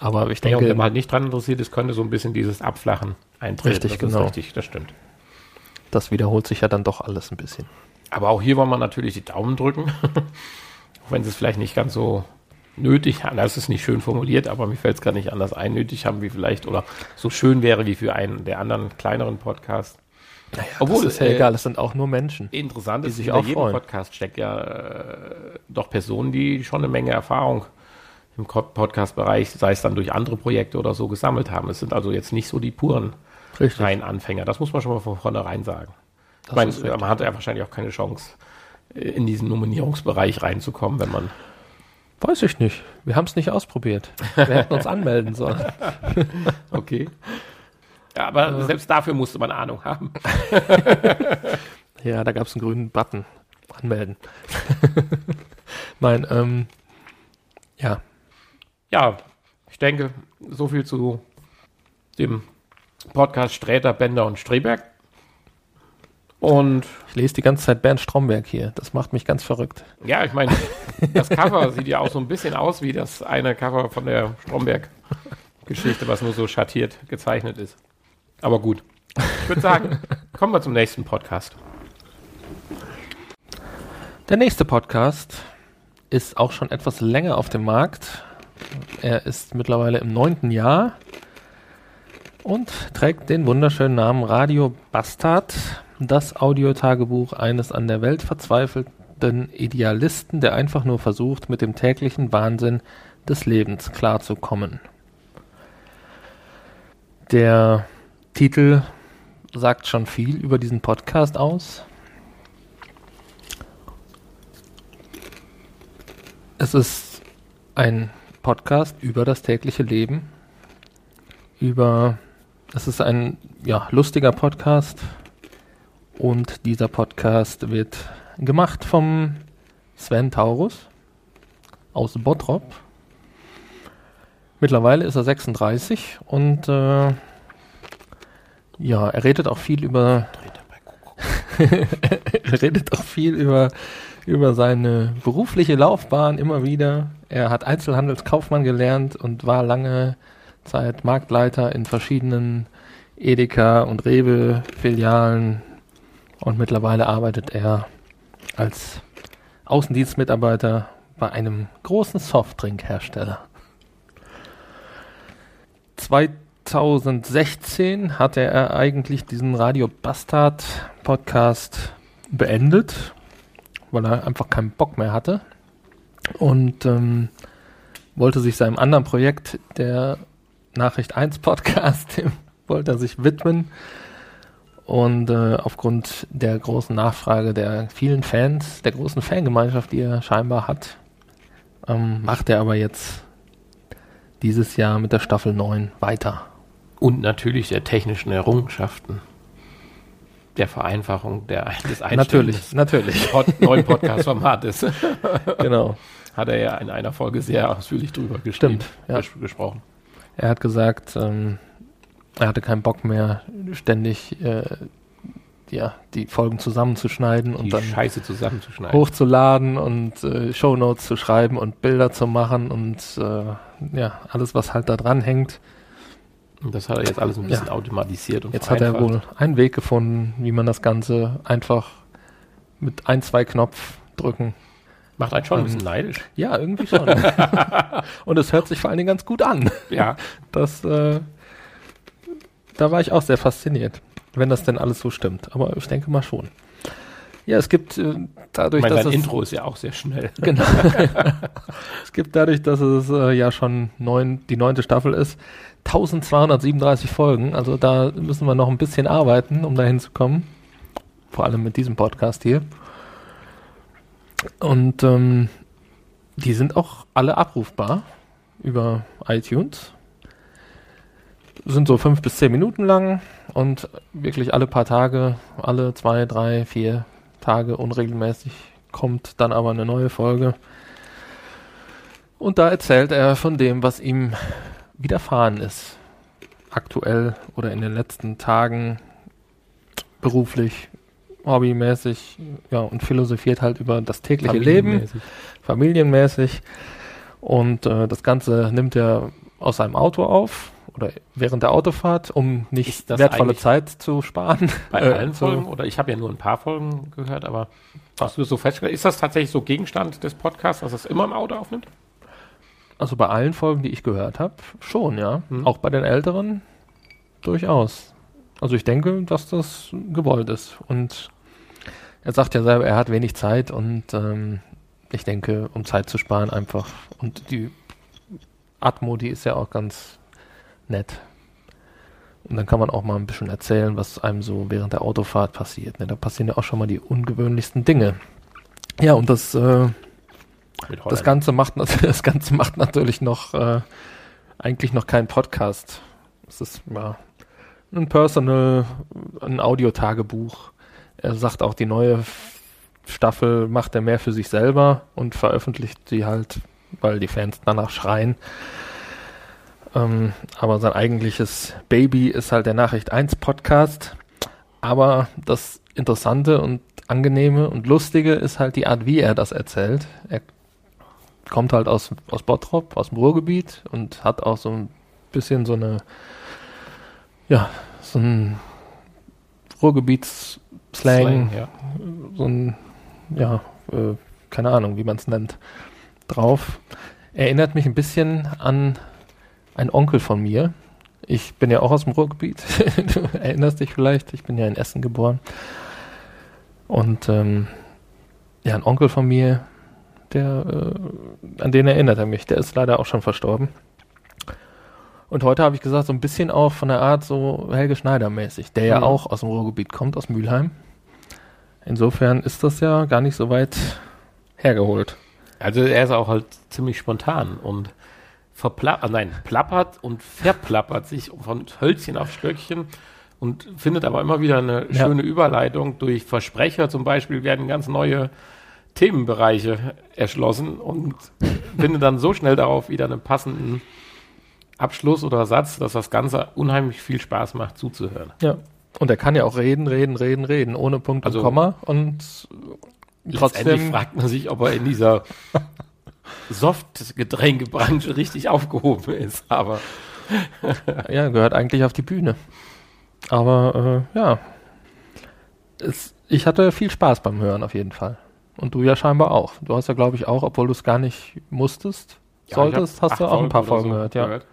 Aber ich Ja, denke, wenn man halt nicht dran interessiert ist, könnte so ein bisschen dieses Abflachen eintreten. Richtig, das genau. Richtig, das stimmt. das wiederholt sich ja dann doch alles ein bisschen. Aber auch hier wollen wir natürlich die Daumen drücken. [laughs] auch wenn sie es vielleicht nicht ganz so nötig haben. Das ist nicht schön formuliert, aber mir fällt es gerade nicht anders ein, nötig haben wie vielleicht oder so schön wäre wie für einen der anderen kleineren Podcasts. Naja, Obwohl, das ist ja äh, egal, es sind auch nur Menschen. Interessant ist, sich hinter auch jedem freuen. Podcast steckt ja äh, doch Personen, die schon eine Menge Erfahrung im Podcast-Bereich, sei es dann durch andere Projekte oder so, gesammelt haben. Es sind also jetzt nicht so die puren Richtig. reinen Anfänger. Das muss man schon mal von vornherein sagen. Ich Das meine, man hatte ja wahrscheinlich auch keine Chance, äh, in diesen Nominierungsbereich reinzukommen, wenn man. Weiß ich nicht. Wir haben es nicht ausprobiert. Wir hätten uns anmelden sollen. [laughs] Okay. Ja, aber selbst dafür musste man Ahnung haben. [laughs] Ja, da gab es einen grünen Button. Anmelden. [laughs] Nein, ähm, ja, Ja, ich denke, so viel zu dem Podcast Sträter, Bender und Streberg. Und Ich lese die ganze Zeit Bernd Stromberg hier. Das macht mich ganz verrückt. ja, ich meine, das [laughs] Cover sieht ja auch so ein bisschen aus wie das eine Cover von der Stromberg-Geschichte, was nur so schattiert gezeichnet ist. Aber gut. Ich würde sagen, kommen wir zum nächsten Podcast. Der nächste Podcast ist auch schon etwas länger auf dem Markt. Er ist mittlerweile im neunten Jahr und trägt den wunderschönen Namen Radio Bastard, das Audiotagebuch eines an der Welt verzweifelten Idealisten, der einfach nur versucht, mit dem täglichen Wahnsinn des Lebens klarzukommen. Der Titel sagt schon viel über diesen Podcast aus. Es ist ein Podcast über das tägliche Leben. Über, es ist ein ja, lustiger Podcast. Und dieser Podcast wird gemacht vom Sven Taurus aus Bottrop. Mittlerweile ist er 36 und äh, ja, er redet auch viel über er [laughs] redet auch viel über, über seine berufliche Laufbahn immer wieder. Er hat Einzelhandelskaufmann gelernt und war lange Zeit Marktleiter in verschiedenen Edeka und Rewe Filialen und mittlerweile arbeitet er als Außendienstmitarbeiter bei einem großen Softdrinkhersteller. 2016 hatte er eigentlich diesen Radio Bastard Podcast beendet, weil er einfach keinen Bock mehr hatte und ähm, wollte sich seinem anderen Projekt, der Nachricht 1 Podcast, [laughs] dem wollte er sich widmen. Und äh, aufgrund der großen Nachfrage der vielen Fans, der großen Fangemeinschaft, die er scheinbar hat, ähm, macht er aber jetzt dieses Jahr mit der Staffel 9 weiter. Und natürlich der technischen Errungenschaften. Der Vereinfachung der, des Natürlich, natürlich. Pod, neuen Podcast-Formates. [laughs] genau. Hat er ja in einer Folge sehr ausführlich drüber Stimmt, ja. ges gesprochen. Er hat gesagt, ähm, er hatte keinen Bock mehr, ständig äh, ja, die Folgen zusammenzuschneiden Die und dann Scheiße zusammenzuschneiden. hochzuladen und äh, Shownotes zu schreiben und Bilder zu machen und äh, ja, alles, was halt da dran hängt. Das hat er jetzt alles ein bisschen Ja. automatisiert und Jetzt hat er wohl einen Weg gefunden, wie man das Ganze einfach mit ein, zwei Knopf drücken. Macht einen schon ein bisschen neidisch. Ja, irgendwie schon. [laughs] und es hört sich vor allen Dingen ganz gut an. Ja. Das, äh, da war ich auch sehr fasziniert, wenn das denn alles so stimmt. Aber ich denke mal schon. Ja, es gibt äh, Ich dadurch, meine, dass sein es, Intro ist ja auch sehr schnell. [laughs] Genau. es gibt dadurch, dass es äh, ja schon neun, die neunte Staffel ist, 1237 Folgen. Also da müssen wir noch ein bisschen arbeiten, um dahin zu kommen. Vor allem mit diesem Podcast hier. Und ähm, die sind auch alle abrufbar über iTunes. Sind so fünf bis zehn Minuten lang und wirklich alle paar Tage, alle zwei, drei, vier Tage unregelmäßig kommt dann aber eine neue Folge. Und da erzählt er von dem, was ihm widerfahren ist. Aktuell oder in den letzten Tagen, beruflich, hobbymäßig, ja, und philosophiert halt über das tägliche Leben, Familienmäßig. familienmäßig. Und äh, das Ganze nimmt er aus seinem Auto auf oder während der Autofahrt, um nicht wertvolle Zeit zu sparen. Bei Äh, allen so- Folgen? Oder ich habe ja nur ein paar Folgen gehört, aber hast du das so festgestellt? Ist das tatsächlich so Gegenstand des Podcasts, dass es immer im Auto aufnimmt? Also bei allen Folgen, die ich gehört habe, schon, ja. Mhm. Auch bei den älteren durchaus. Also ich denke, dass das gewollt ist. Und er sagt ja selber, er hat wenig Zeit und ähm, ich denke, um Zeit zu sparen einfach. Und die Atmo, die ist ja auch ganz nett. Und dann kann man auch mal ein bisschen erzählen, was einem so während der Autofahrt passiert. Ne? Da passieren ja auch schon mal die ungewöhnlichsten Dinge. Ja, und das äh, das. Ganze macht, [laughs] das Ganze macht natürlich noch äh, eigentlich noch kein Podcast. Es ist ja ein Personal, ein Audiotagebuch. Er sagt auch, die neue Staffel macht er mehr für sich selber und veröffentlicht sie halt, weil die Fans danach schreien. Ähm, aber sein eigentliches Baby ist halt der Nachricht 1 Podcast. Aber das Interessante und Angenehme und Lustige ist halt die Art, wie er das erzählt. Er kommt halt aus, aus Bottrop, aus dem Ruhrgebiet und hat auch so ein bisschen so eine, ja, so ein Ruhrgebiets- Slang, ja. so ein, ja, äh, keine Ahnung, wie man es nennt, drauf. Erinnert mich ein bisschen an einen Onkel von mir. Ich bin ja auch aus dem Ruhrgebiet. [laughs] du erinnerst dich vielleicht, ich bin ja in Essen geboren. Und ähm, ja, ein Onkel von mir, der, äh, an den erinnert er mich. Der ist leider auch schon verstorben. Und heute habe ich gesagt, so ein bisschen auch von der Art so Helge Schneider mäßig, der ja mhm. auch aus dem Ruhrgebiet kommt, aus Mülheim. Insofern ist das ja gar nicht so weit hergeholt. Also er ist auch halt ziemlich spontan und verplappert, äh, nein, plappert und verplappert sich von Hölzchen auf Stöckchen und findet aber immer wieder eine ja. schöne Überleitung. Durch Versprecher zum Beispiel werden ganz neue Themenbereiche erschlossen und findet dann so schnell darauf wieder einen passenden Abschluss oder Satz, dass das Ganze unheimlich viel Spaß macht zuzuhören. Ja. Und er kann ja auch reden, reden, reden, reden, ohne Punkt also, und Komma. Und trotzdem fragt man sich, ob er in dieser [laughs] Soft-Getränkebranche richtig aufgehoben ist. Aber ja, gehört eigentlich auf die Bühne. Aber äh, ja, es, ich hatte viel Spaß beim Hören auf jeden Fall. Und du ja scheinbar auch. Du hast ja, glaube ich, auch, obwohl du es gar nicht musstest, ja, solltest, hast du auch ein paar Folgen so gehört, ja. Gehört.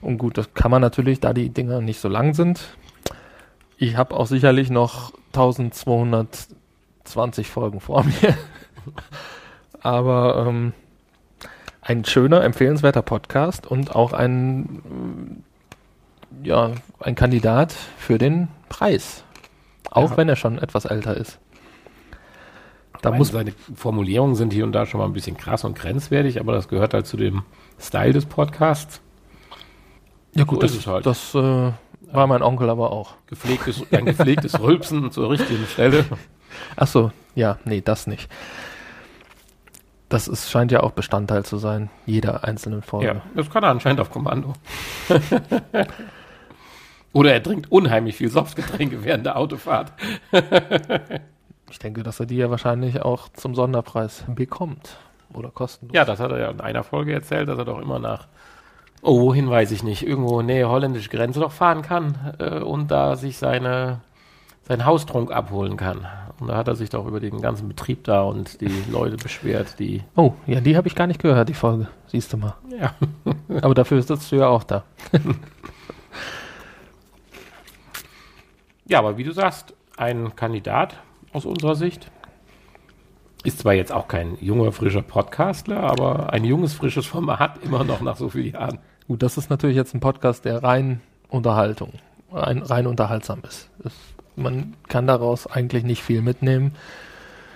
Und gut, das kann man natürlich, da die Dinger nicht so lang sind. Ich habe auch sicherlich noch 1220 Folgen vor [laughs] mir. Aber ähm, ein schöner, empfehlenswerter Podcast und auch ein, ja, ein Kandidat für den Preis. Auch ja. wenn er schon etwas älter ist. Da meine, muss seine Formulierungen sind hier und da schon mal ein bisschen krass und grenzwertig, aber das gehört halt zu dem Style des Podcasts. Ja gut, so das, halt. das äh, war mein Onkel aber auch. Gepflegtes, ein gepflegtes [laughs] Rülpsen zur richtigen Stelle. Ach so, ja, nee, das nicht. Das ist, scheint ja auch Bestandteil zu sein, jeder einzelnen Folge. Ja, das kann er anscheinend auf Kommando. [laughs] Oder er trinkt unheimlich viel Softgetränke während der Autofahrt. [laughs] ich denke, dass er die ja wahrscheinlich auch zum Sonderpreis bekommt. Oder kostenlos. Ja, das hat er ja in einer Folge erzählt, dass er doch immer nach Oh, wohin weiß ich nicht. Irgendwo nähe holländische Grenze noch fahren kann äh, und da sich seine, seinen Haustrunk abholen kann. Und da hat er sich doch über den ganzen Betrieb da und die [laughs] Leute beschwert, die. Oh, ja, die habe ich gar nicht gehört, die Folge. Siehst du mal. Ja. [laughs] Aber dafür sitzt du ja auch da. [laughs] ja, aber wie du sagst, ein Kandidat aus unserer Sicht. Ist zwar jetzt auch kein junger, frischer Podcastler, aber ein junges, frisches Format immer noch nach so vielen Jahren. Gut, das ist natürlich jetzt ein Podcast, der rein Unterhaltung, rein, rein unterhaltsam ist. Es, man kann daraus eigentlich nicht viel mitnehmen.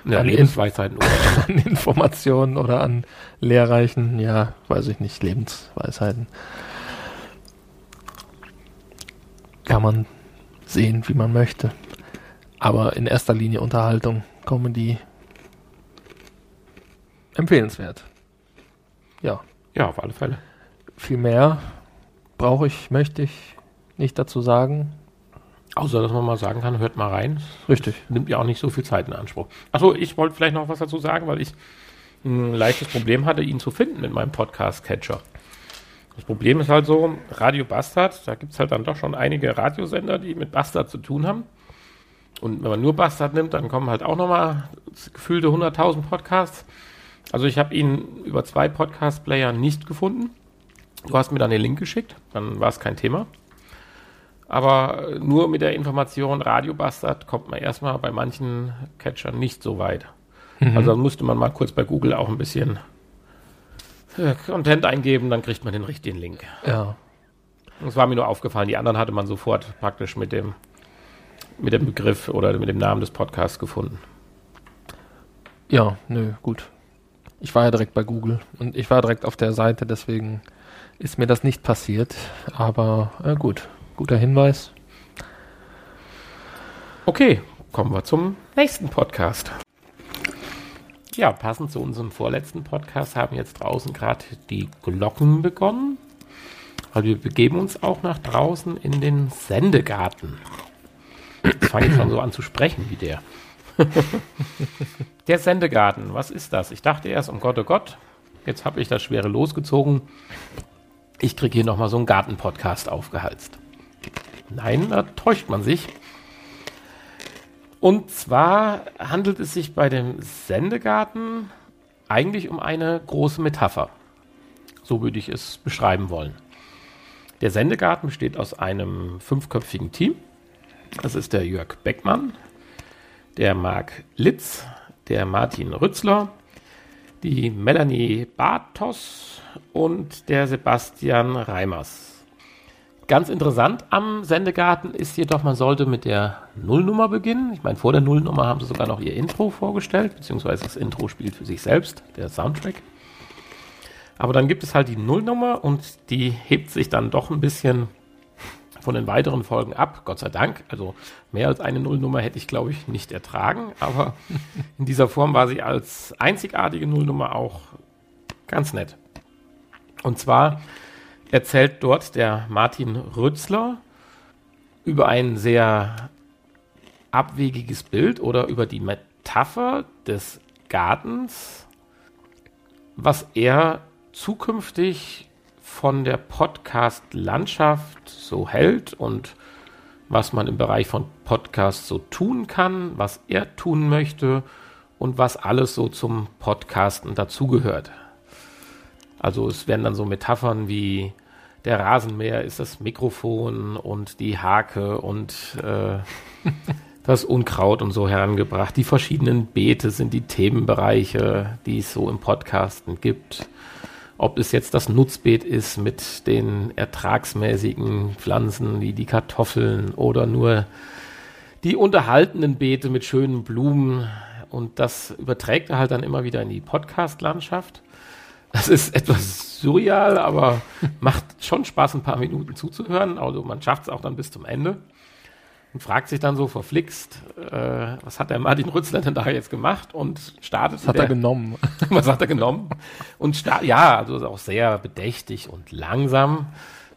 Ja, an Lebensweisheiten oder [laughs] an Informationen oder an lehrreichen, ja, weiß ich nicht, Lebensweisheiten. Kann man sehen, wie man möchte. Aber in erster Linie Unterhaltung, Comedy. Empfehlenswert. Ja. Ja, auf alle Fälle viel mehr brauche ich, möchte ich nicht dazu sagen. Außer, dass man mal sagen kann, hört mal rein. Richtig. Nimmt ja auch nicht so viel Zeit in Anspruch. Achso, ich wollte vielleicht noch was dazu sagen, weil ich ein leichtes Problem hatte, ihn zu finden mit meinem Podcast-Catcher. Das Problem ist halt so, Radio Bastard, da gibt es halt dann doch schon einige Radiosender, die mit Bastard zu tun haben. Und wenn man nur Bastard nimmt, dann kommen halt auch nochmal gefühlte 100.000 Podcasts. Also ich habe ihn über zwei Podcast-Player nicht gefunden. Du hast mir dann den Link geschickt, dann war es kein Thema. Aber nur mit der Information Radio Bastard kommt man erstmal bei manchen Catchern nicht so weit. Mhm. Also musste man mal kurz bei Google auch ein bisschen äh, Content eingeben, dann kriegt man den richtigen Link. Ja. Es war mir nur aufgefallen, die anderen hatte man sofort praktisch mit dem, mit dem Begriff oder mit dem Namen des Podcasts gefunden. Ja, nö, gut. Ich war ja direkt bei Google und ich war direkt auf der Seite, deswegen ist mir das nicht passiert. Aber äh, gut, guter Hinweis. Okay, kommen wir zum nächsten Podcast. Ja, passend zu unserem vorletzten Podcast haben jetzt draußen gerade die Glocken begonnen. weil wir begeben uns auch nach draußen in den Sendegarten. Jetzt fange ich schon so an zu sprechen wie der. der Sendegarten, was ist das? Ich dachte erst, um Gott, oh Gott, jetzt habe ich das schwere losgezogen. Ich kriege hier nochmal so einen Garten-Podcast aufgehalst. Nein, da täuscht man sich. Und zwar handelt es sich bei dem Sendegarten eigentlich um eine große Metapher. So würde ich es beschreiben wollen. Der Sendegarten besteht aus einem fünfköpfigen Team. Das ist der Jörg Beckmann, der Marc Litz, der Martin Rützler, die Melanie Bartos und der Sebastian Reimers. Ganz interessant am Sendegarten ist jedoch, man sollte mit der Nullnummer beginnen. Ich meine, vor der Nullnummer haben sie sogar noch ihr Intro vorgestellt, beziehungsweise das Intro spielt für sich selbst, der Soundtrack. Aber dann gibt es halt die Nullnummer und die hebt sich dann doch ein bisschen von den weiteren Folgen ab, Gott sei Dank. Also mehr als eine Nullnummer hätte ich, glaube ich, nicht ertragen. Aber in dieser Form war sie als einzigartige Nullnummer auch ganz nett. Und zwar erzählt dort der Martin Rützler über ein sehr abwegiges Bild oder über die Metapher des Gartens, was er zukünftig von der Podcast-Landschaft so hält und was man im Bereich von Podcasts so tun kann, was er tun möchte und was alles so zum Podcasten dazugehört. Also es werden dann so Metaphern wie der Rasenmäher ist das Mikrofon und die Hake und äh, [laughs] das Unkraut und so herangebracht. Die verschiedenen Beete sind die Themenbereiche, die es so im Podcasten gibt. Ob es jetzt das Nutzbeet ist mit den ertragsmäßigen Pflanzen wie die Kartoffeln oder nur die unterhaltenen Beete mit schönen Blumen. Und das überträgt er halt dann immer wieder in die Podcast-Landschaft. Das ist etwas surreal, aber macht schon Spaß, ein paar Minuten zuzuhören. Also man schafft es auch dann bis zum Ende und fragt sich dann so verflixt, äh, was hat der Martin Rützler denn da jetzt gemacht und startet. Was hat der, er genommen? [laughs] was hat er genommen? Und ja, also auch sehr bedächtig und langsam.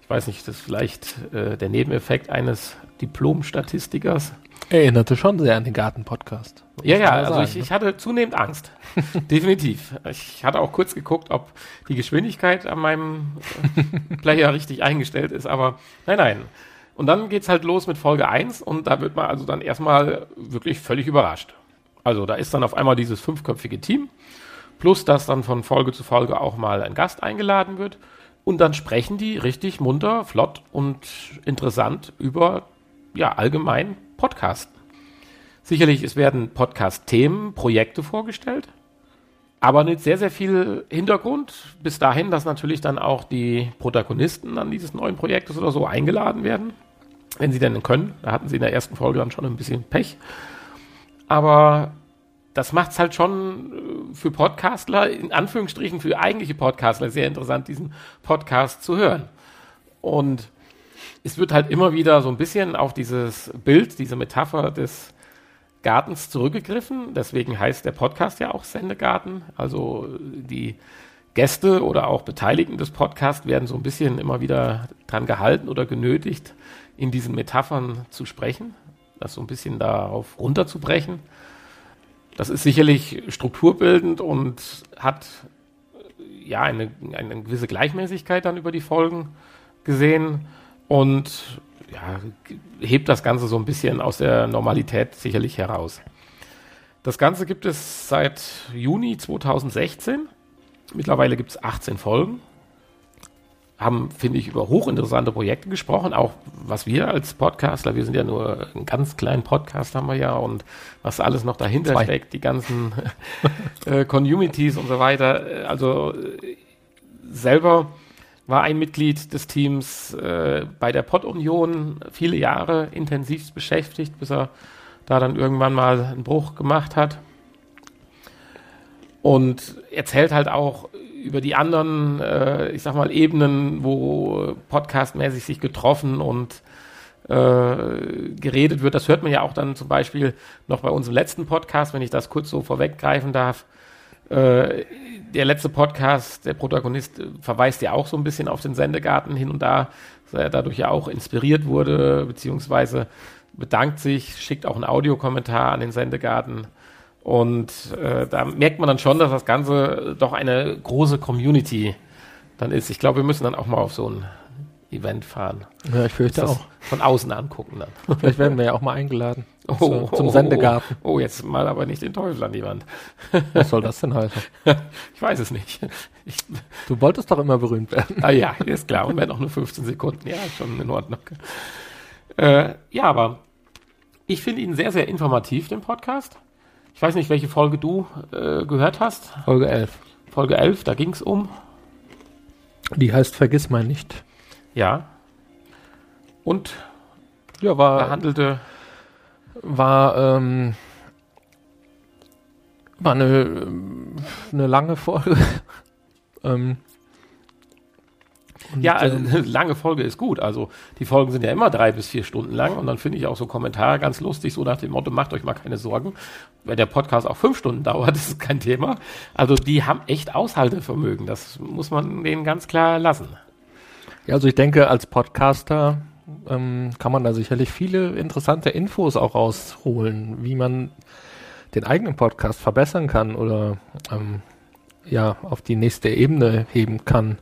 Ich weiß nicht, das ist vielleicht äh, der Nebeneffekt eines Diplom-Statistikers. Erinnerte schon sehr an den Garten-Podcast. Ja, ja, also sagen, ich, ne? ich hatte zunehmend Angst. [laughs] Definitiv. Ich hatte auch kurz geguckt, ob die Geschwindigkeit an meinem äh, [laughs] Player richtig eingestellt ist, aber nein, nein. Und dann geht's halt los mit Folge 1 und da wird man also dann erstmal wirklich völlig überrascht. Also da ist dann auf einmal dieses fünfköpfige Team, plus dass dann von Folge zu Folge auch mal ein Gast eingeladen wird. Und dann sprechen die richtig munter, flott und interessant über ja, allgemein Podcasten. Sicherlich, es werden Podcast-Themen, Projekte vorgestellt, aber mit sehr, sehr viel Hintergrund. Bis dahin, dass natürlich dann auch die Protagonisten an dieses neuen Projektes oder so eingeladen werden, wenn sie denn können. Da hatten sie in der ersten Folge dann schon ein bisschen Pech. Aber das macht es halt schon äh, für Podcastler, in Anführungsstrichen für eigentliche Podcastler, sehr interessant, diesen Podcast zu hören. Und es wird halt immer wieder so ein bisschen auf dieses Bild, diese Metapher des Gartens zurückgegriffen. Deswegen heißt der Podcast ja auch Sendegarten. Also die Gäste oder auch Beteiligten des Podcasts werden so ein bisschen immer wieder dran gehalten oder genötigt, in diesen Metaphern zu sprechen, das so ein bisschen darauf runterzubrechen. Das ist sicherlich strukturbildend und hat ja eine, eine gewisse Gleichmäßigkeit dann über die Folgen gesehen und ja, hebt das Ganze so ein bisschen aus der Normalität sicherlich heraus. Das Ganze gibt es seit Juni 2016. Mittlerweile gibt es 18 Folgen. Haben, finde ich, über hochinteressante Projekte gesprochen, auch was wir als Podcastler, wir sind ja nur ein ganz kleinen Podcast haben wir ja und was alles noch dahinter Zwei. steckt, die ganzen äh, Communities und so weiter. Also äh, selber war ein Mitglied des Teams äh, bei der Pod-Union viele Jahre intensiv beschäftigt, bis er da dann irgendwann mal einen Bruch gemacht hat. Und erzählt halt auch über die anderen, äh, ich sag mal, Ebenen, wo podcastmäßig sich getroffen und äh, geredet wird. Das hört man ja auch dann zum Beispiel noch bei unserem letzten Podcast, wenn ich das kurz so vorweggreifen darf Äh, der letzte Podcast, der Protagonist äh, verweist ja auch so ein bisschen auf den Sendegarten hin und da, dass er dadurch ja auch inspiriert wurde, beziehungsweise bedankt sich, schickt auch einen Audiokommentar an den Sendegarten. Und äh, da merkt man dann schon, dass das Ganze doch eine große Community dann ist. Ich glaube, wir müssen dann auch mal auf so ein Event fahren. Ja, ich fürchte Das auch. Von außen angucken dann. Vielleicht werden wir ja auch mal eingeladen. Zu, zum Sendegarten. Oh, oh, jetzt mal aber nicht den Teufel an die Wand. [laughs] Was soll das denn heißen? [laughs] Ich weiß es nicht. Ich, Du wolltest doch immer berühmt werden. ah ja, ist klar. Und wenn auch nur 15 Sekunden. Ja, schon in Ordnung. Äh, ja, aber ich finde ihn sehr, sehr informativ, den Podcast. Ich weiß nicht, welche Folge du äh, gehört hast. Folge 11. Folge 11, da ging es um. Die heißt Vergiss mal nicht. Ja. Und Ja, war, behandelte. War, ähm, war eine, ähm, eine lange Folge. [laughs] ähm, Ja, also ähm, eine [laughs] lange Folge ist gut. Also die Folgen sind ja immer drei bis vier Stunden lang und dann finde ich auch so Kommentare ganz lustig, so nach dem Motto, macht euch mal keine Sorgen. Wenn der Podcast auch fünf Stunden dauert, [laughs] ist kein Thema. Also die haben echt Aushaltevermögen. Das muss man denen ganz klar lassen. Ja, also ich denke, als Podcaster ähm, kann man da sicherlich viele interessante Infos auch rausholen, wie man den eigenen Podcast verbessern kann oder ähm, ja auf die nächste Ebene heben kann.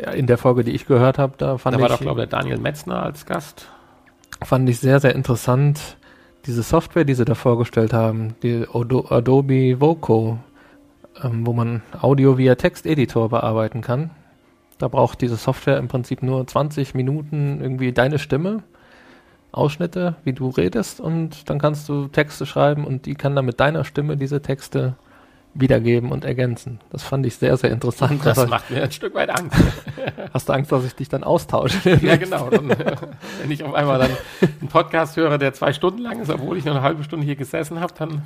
Ja, in der Folge, die ich gehört habe, da fand da war ich doch, glaube ich, der Daniel Metzner als Gast. fand ich sehr sehr interessant diese Software, die sie da vorgestellt haben, die Adobe Voco, ähm, wo man Audio via Texteditor bearbeiten kann. Da braucht diese Software im Prinzip nur 20 Minuten irgendwie deine Stimme, Ausschnitte, wie du redest und dann kannst du Texte schreiben und die kann dann mit deiner Stimme diese Texte wiedergeben und ergänzen. Das fand ich sehr, sehr interessant. Das macht mir ein Stück weit Angst. [laughs] hast du Angst, dass ich dich dann austausche? [laughs] ja, genau. Dann, äh, wenn ich auf einmal dann einen Podcast höre, der zwei Stunden lang ist, obwohl ich noch eine halbe Stunde hier gesessen habe, dann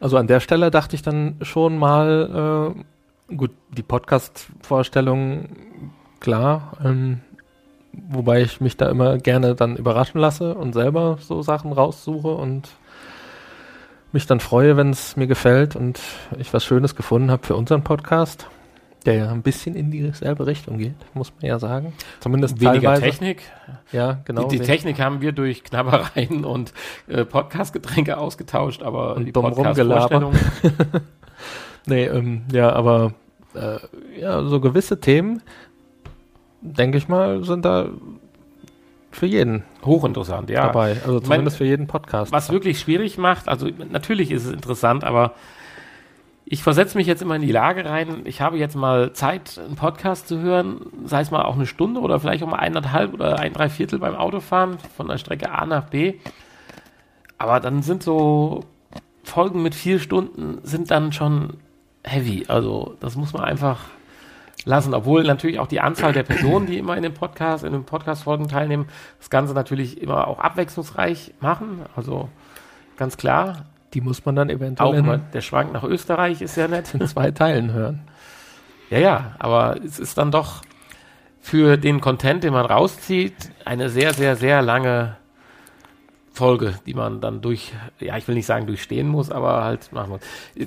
Also an der Stelle dachte ich dann schon mal, äh, gut, die Podcast-Vorstellung, klar, ähm, wobei ich mich da immer gerne dann überraschen lasse und selber so Sachen raussuche und mich dann freue, wenn es mir gefällt und ich was Schönes gefunden habe für unseren Podcast, der ja ein bisschen in dieselbe Richtung geht, muss man ja sagen. Zumindest weniger teilweise. Technik. Ja, genau. die, die Technik haben wir durch Knabbereien und äh, Podcast-Getränke ausgetauscht, aber Und die. Podcast-Vorstellung, [laughs] Nee, ähm, ja, aber äh, ja, so gewisse Themen, denke ich mal, sind da für jeden hochinteressant, ja. dabei. Also Ich mein, zumindest für jeden Podcast. Was wirklich schwierig macht, also natürlich ist es interessant, aber ich versetze mich jetzt immer in die Lage rein, ich habe jetzt mal Zeit, einen Podcast zu hören, sei es mal auch eine Stunde oder vielleicht auch mal eineinhalb oder ein Dreiviertel beim Autofahren von der Strecke A nach B. Aber dann sind so Folgen mit vier Stunden sind dann schon heavy. Also das muss man einfach lassen, obwohl natürlich auch die Anzahl der Personen, die immer in dem Podcast, in den Podcast-Folgen teilnehmen, das Ganze natürlich immer auch abwechslungsreich machen. Also ganz klar. Die muss man dann eventuell Auch mal der Schwank nach Österreich ist ja nett. [laughs] in zwei Teilen hören. Ja, ja, aber es ist dann doch für den Content, den man rauszieht, eine sehr, sehr, sehr lange Folge, die man dann durch, ja, ich will nicht sagen durchstehen muss, aber halt machen muss.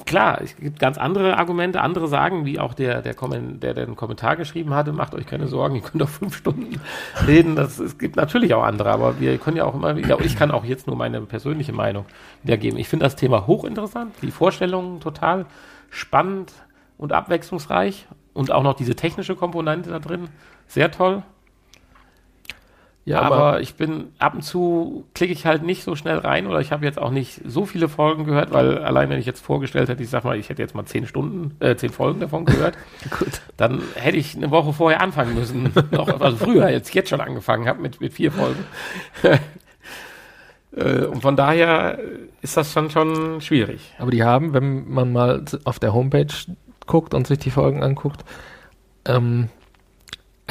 Klar, es gibt ganz andere Argumente, andere sagen, wie auch der, der, Kommen, der, der den Kommentar geschrieben hatte, macht euch keine Sorgen, ihr könnt auch fünf Stunden [laughs] reden. Das, es gibt natürlich auch andere, aber wir können ja auch immer wieder, ich kann auch jetzt nur meine persönliche Meinung wiedergeben. Ich finde das Thema hochinteressant, die Vorstellungen total spannend und abwechslungsreich und auch noch diese technische Komponente da drin, sehr toll. Ja, aber, aber, ich bin ab und zu klicke ich halt nicht so schnell rein oder ich habe jetzt auch nicht so viele Folgen gehört, weil allein wenn ich jetzt vorgestellt hätte, ich sag mal, ich hätte jetzt mal zehn Stunden, äh, zehn Folgen davon gehört, [laughs] gut. dann hätte ich eine Woche vorher anfangen müssen. [laughs] noch, also früher, jetzt jetzt schon angefangen habe mit, mit vier Folgen. [laughs] Äh, und von daher ist das schon, schon schwierig. Aber die haben, wenn man mal auf der Homepage guckt und sich die Folgen anguckt, ähm,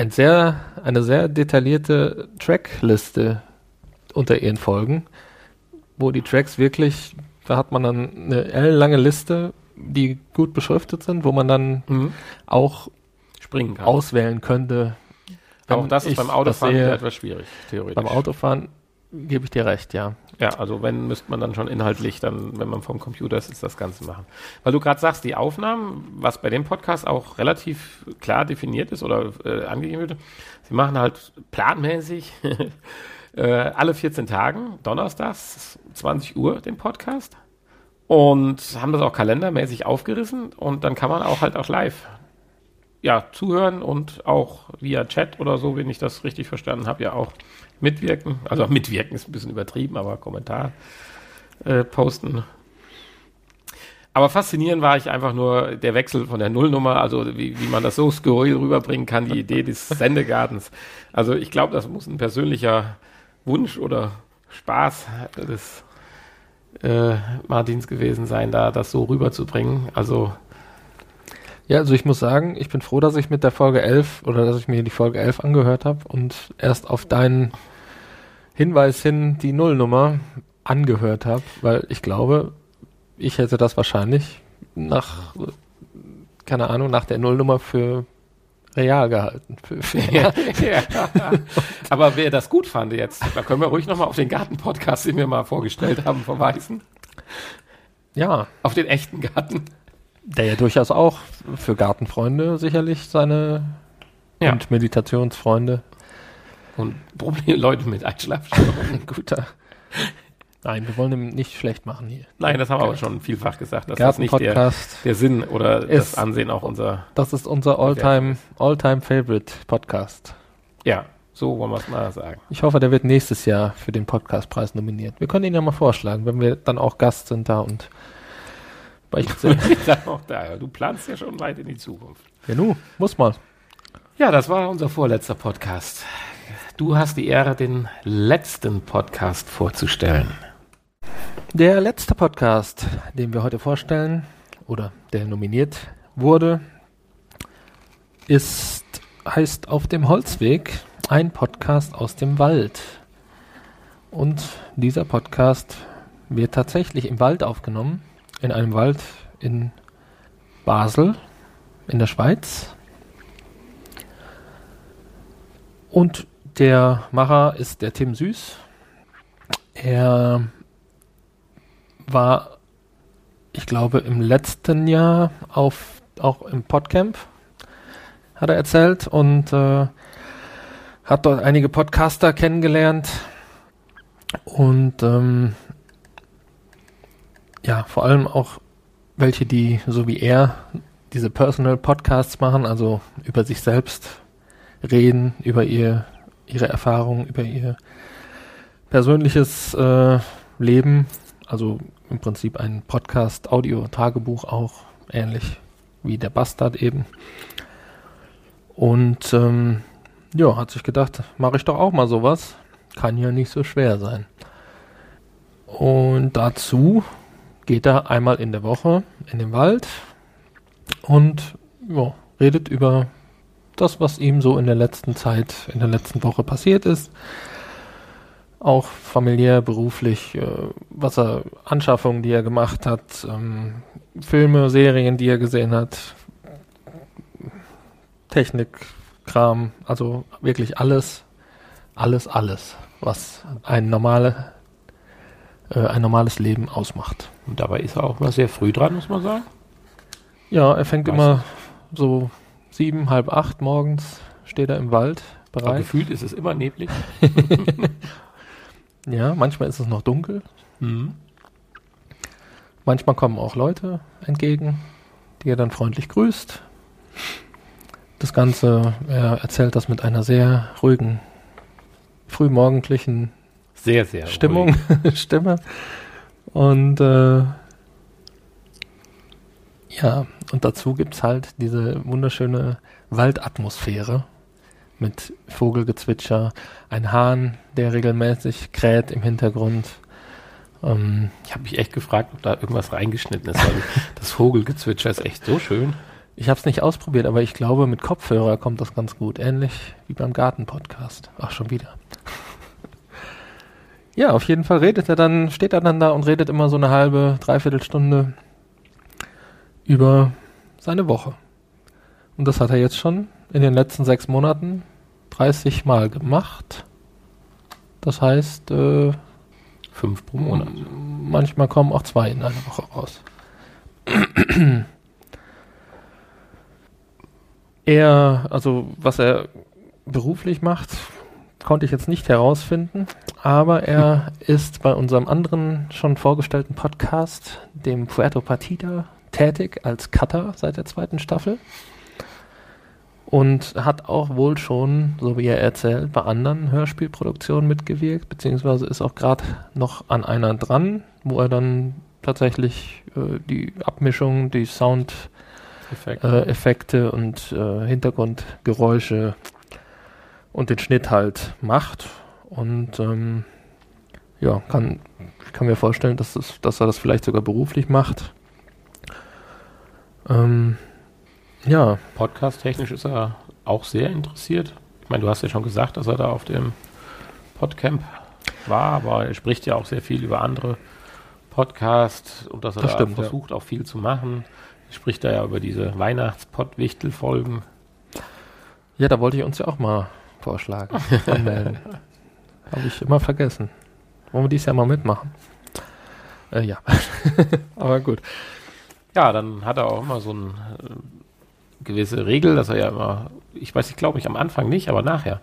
ein sehr, eine sehr detaillierte Trackliste unter ihren Folgen, wo die Tracks wirklich, da hat man dann eine ellenlange Liste, die gut beschriftet sind, wo man dann auch Springen kann. auswählen könnte. Auch das ist beim Autofahren sehe, etwas schwierig, theoretisch. beim Autofahren gebe ich dir recht, ja. Ja, also wenn, müsste man dann schon inhaltlich dann, wenn man vom Computer ist, das Ganze machen. Weil du gerade sagst, die Aufnahmen, was bei dem Podcast auch relativ klar definiert ist oder äh, angegeben wird, sie machen halt planmäßig [laughs] äh, alle 14 Tagen, donnerstags, 20 Uhr, den Podcast. Und haben das auch kalendermäßig aufgerissen und dann kann man auch halt auch live ja, zuhören und auch via Chat oder so, wenn ich das richtig verstanden habe, ja auch mitwirken. Also mitwirken ist ein bisschen übertrieben, aber Kommentar äh, posten. Aber faszinierend war ich einfach nur der Wechsel von der Nullnummer, also wie, wie man das so skurril rüberbringen kann, die Idee des Sendegartens. Also ich glaube, das muss ein persönlicher Wunsch oder Spaß des äh, Martins gewesen sein, da das so rüberzubringen. Also ja, also ich muss sagen, ich bin froh, dass ich mit der Folge 11 oder dass ich mir die Folge 11 angehört habe und erst auf deinen Hinweis hin die Nullnummer angehört habe, weil ich glaube, ich hätte das wahrscheinlich nach, keine Ahnung, nach der Nullnummer für real gehalten. Für, für [laughs] ja, ja. Aber wer das gut fand jetzt, da können wir ruhig nochmal auf den Garten-Podcast, den wir mal vorgestellt haben, verweisen. Ja. Auf den echten Garten. Der ja durchaus auch für Gartenfreunde sicherlich seine Ja. und Meditationsfreunde. Und [laughs] Probleme, Leute mit Einschlafstörungen. [laughs] Guter. Nein, wir wollen ihm nicht schlecht machen hier. Nein, das haben wir aber schon vielfach gesagt, dass das nicht der, der Sinn oder Ist- das Ansehen auch unser, Das ist unser All-Time, All-Time Favorite Podcast. ja, so wollen wir es mal sagen. Ich hoffe, der wird nächstes Jahr für den Podcastpreis nominiert. Wir können ihn ja mal vorschlagen, wenn wir dann auch Gast sind da und [laughs] sag auch da, du planst ja schon weit in die Zukunft. ja, nu, muss mal. Ja, das war unser vorletzter Podcast. Du hast die Ehre, den letzten Podcast vorzustellen. Der letzte Podcast, den wir heute vorstellen, oder der nominiert wurde, ist, heißt Auf dem Holzweg, ein Podcast aus dem Wald. Und dieser Podcast wird tatsächlich im Wald aufgenommen, in einem Wald in Basel, in der Schweiz. Und der Macher ist der Tim Süß. Er war, ich glaube, im letzten Jahr auf, auch im Podcamp, hat er erzählt, und äh, hat dort einige Podcaster kennengelernt. Und ähm, ja, vor allem auch welche, die so wie er diese Personal Podcasts machen, also über sich selbst reden, über ihr, ihre Erfahrungen, über ihr persönliches äh, Leben, also im Prinzip ein Podcast, Audio, Tagebuch auch, ähnlich wie der Bastard eben. Und ähm, ja, hat sich gedacht, mache ich doch auch mal sowas. Kann ja nicht so schwer sein. Und dazu geht er einmal in der Woche in den Wald und ja, redet über das, was ihm so in der letzten Zeit, in der letzten Woche passiert ist. Auch familiär, beruflich, äh, was er, Anschaffungen, die er gemacht hat, ähm, Filme, Serien, die er gesehen hat, Technik, Kram, also wirklich alles, alles, alles, was ein normale, äh, ein normales Leben ausmacht. Und dabei ist er auch mal sehr früh dran, muss man sagen. Ja, er fängt Weiß immer so sieben, halb acht morgens, steht er im Wald Aber bereit. gefühlt ist es immer neblig. [laughs] Ja, manchmal ist es noch dunkel. Mhm. Manchmal kommen auch Leute entgegen, die er dann freundlich grüßt. Das Ganze, er erzählt das mit einer sehr ruhigen, frühmorgendlichen Sehr, sehr Stimmung, [laughs] Stimme. Und äh, ja, und dazu gibt's halt diese wunderschöne Waldatmosphäre mit Vogelgezwitscher, ein Hahn, der regelmäßig kräht im Hintergrund. Ähm, Ich habe mich echt gefragt, ob da irgendwas reingeschnitten ist, weil [laughs] das Vogelgezwitscher ist echt so schön. ich habe es nicht ausprobiert, aber ich glaube, mit Kopfhörer kommt das ganz gut. Ähnlich wie beim Garten-Podcast. Ach, schon wieder. [laughs] ja, auf jeden Fall redet er dann, steht er dann da und redet immer so eine halbe, dreiviertel Stunde über seine Woche. Und das hat er jetzt schon in den letzten sechs Monaten 30 Mal gemacht. Das heißt, äh, Fünf pro Monat. manchmal kommen auch zwei in einer Woche raus. er, also was er beruflich macht, konnte ich jetzt nicht herausfinden, aber er [laughs] ist bei unserem anderen schon vorgestellten Podcast, dem Puerto Partida, tätig als Cutter seit der zweiten Staffel und hat auch wohl schon, so wie er erzählt, bei anderen Hörspielproduktionen mitgewirkt, beziehungsweise ist auch gerade noch an einer dran, wo er dann tatsächlich äh, die Abmischung, die Soundeffekte äh, und äh, Hintergrundgeräusche und den Schnitt halt macht. Und ähm, ja, kann, ich kann mir vorstellen, dass, das, dass er das vielleicht sogar beruflich macht. Ähm, ja. Podcast-technisch ist er auch sehr interessiert. Ich meine, du hast ja schon gesagt, dass er da auf dem Podcamp war, aber er spricht ja auch sehr viel über andere Podcasts und dass er das da stimmt, versucht, ja. auch viel zu machen. Er spricht da ja über diese Weihnachtspott-Wichtel-Folgen. Ja, da wollte ich uns ja auch mal vorschlagen. [laughs] Habe ich immer vergessen. Wollen wir dies Jahr mal mitmachen? Äh, ja. [laughs] aber gut. Ja, dann hat er auch immer so ein äh, gewisse Regel, dass er ja immer, ich weiß, ich glaube ich am Anfang nicht, aber nachher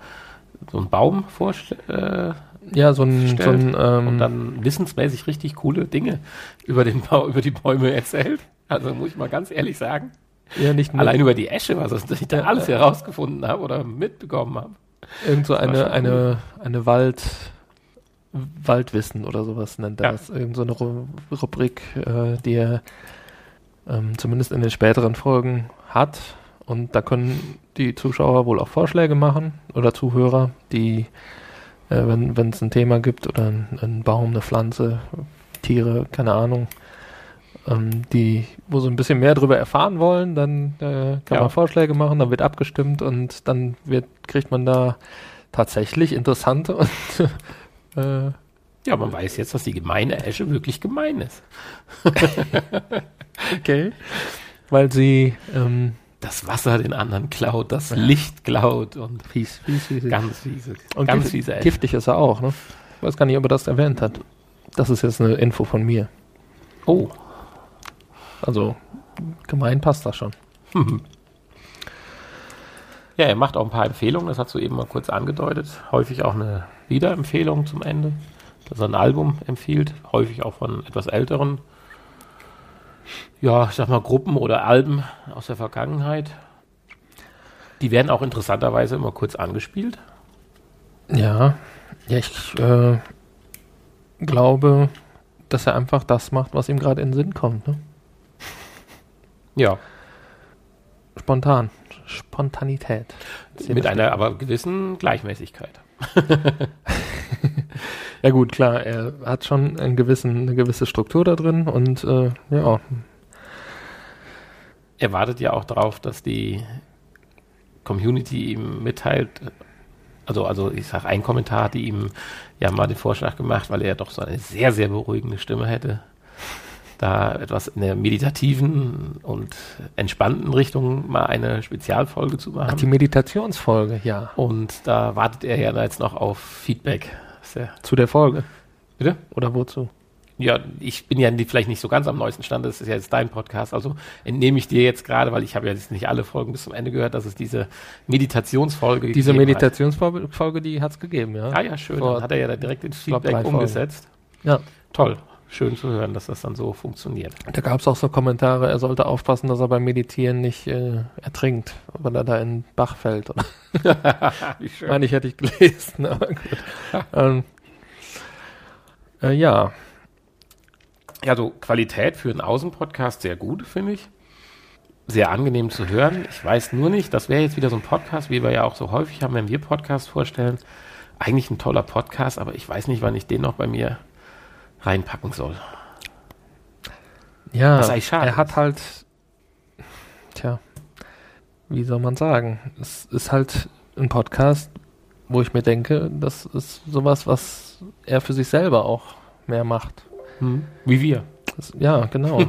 so einen Baum vorstellt. Äh, ja, so ein, so ein ähm, und dann wissensmäßig richtig coole Dinge über den Bau, über die Bäume erzählt. Also muss ich mal ganz ehrlich sagen. Ja, nicht nur Allein über die Esche, was ich da alles herausgefunden habe oder mitbekommen habe. Irgend so eine, eine, eine Wald, Waldwissen oder sowas nennt er ja. das. Irgend so eine Rubrik, äh, die er ähm, zumindest in den späteren Folgen hat. Und da können die Zuschauer wohl auch Vorschläge machen oder Zuhörer, die, äh, wenn es ein Thema gibt oder ein, ein, Baum, eine Pflanze, Tiere, keine Ahnung, ähm, die, wo so ein bisschen mehr darüber erfahren wollen, dann äh, kann ja. man Vorschläge machen, dann wird abgestimmt und dann wird, kriegt man da tatsächlich interessante und [laughs] äh, ja, man weiß jetzt, dass die gemeine Esche wirklich gemein ist. [laughs] okay. Weil sie ähm, das Wasser den anderen klaut, das ja. Licht klaut und fies, fies, fies, ganz fiese. Und ganz fiese Esche. giftig ist er auch, ne? Ich weiß gar nicht, ob er das erwähnt hat. Das ist jetzt eine Info von mir. Oh. Also, gemein passt das schon. Ja, er macht auch ein paar Empfehlungen, das hast du eben mal kurz angedeutet. Häufig auch eine Wiederempfehlung zum Ende dass er ein Album empfiehlt, häufig auch von etwas älteren, ja, ich sag mal, Gruppen oder Alben aus der Vergangenheit. Die werden auch interessanterweise immer kurz angespielt. Ja, ja, ich äh, glaube, dass er einfach das macht, was ihm gerade in den Sinn kommt. Ne? Ja. Spontan. Spontanität. Mit einer aber gewissen Gleichmäßigkeit. [laughs] [laughs] Ja gut, klar, er hat schon einen gewissen, eine gewisse Struktur da drin und äh, ja. Er wartet ja auch darauf, dass die Community ihm mitteilt, also, also ich sage, ein Kommentar hat ihm ja mal den Vorschlag gemacht, weil er doch so eine sehr, sehr beruhigende Stimme hätte, da etwas in der meditativen und entspannten Richtung mal eine Spezialfolge zu machen. Ach, die Meditationsfolge, ja. Und da wartet er ja jetzt noch auf Feedback. Sehr. Zu der Folge. Bitte? Oder wozu? Ja, ich bin ja vielleicht nicht so ganz am neuesten Stand, das ist ja jetzt dein Podcast, also entnehme ich dir jetzt gerade, weil ich habe ja jetzt nicht alle Folgen bis zum Ende gehört, dass es diese Meditationsfolge Diese Meditationsfolge, die hat es gegeben, ja. Ah ja, schön, Vor, dann hat er ja direkt den Feedback umgesetzt. Ja. Toll, schön zu hören, dass das dann so funktioniert. Da gab es auch so Kommentare, er sollte aufpassen, dass er beim Meditieren nicht äh, ertrinkt, weil er da in den Bach fällt. [laughs] Schön. Meine ich, hätte ich gelesen, [laughs] aber gut. ähm, äh, ja. Ja, so Qualität für einen Außenpodcast sehr gut, finde ich. Sehr angenehm zu hören. Ich weiß nur nicht, das wäre jetzt wieder so ein Podcast, wie wir ja auch so häufig haben, wenn wir Podcasts vorstellen. Eigentlich ein toller Podcast, aber ich weiß nicht, wann ich den noch bei mir reinpacken soll. Ja, er hat halt, tja, wie soll man sagen? Es ist halt ein Podcast, wo ich mir denke, das ist sowas, was er für sich selber auch mehr macht. Hm. Wie wir. Das, ja, genau. [laughs]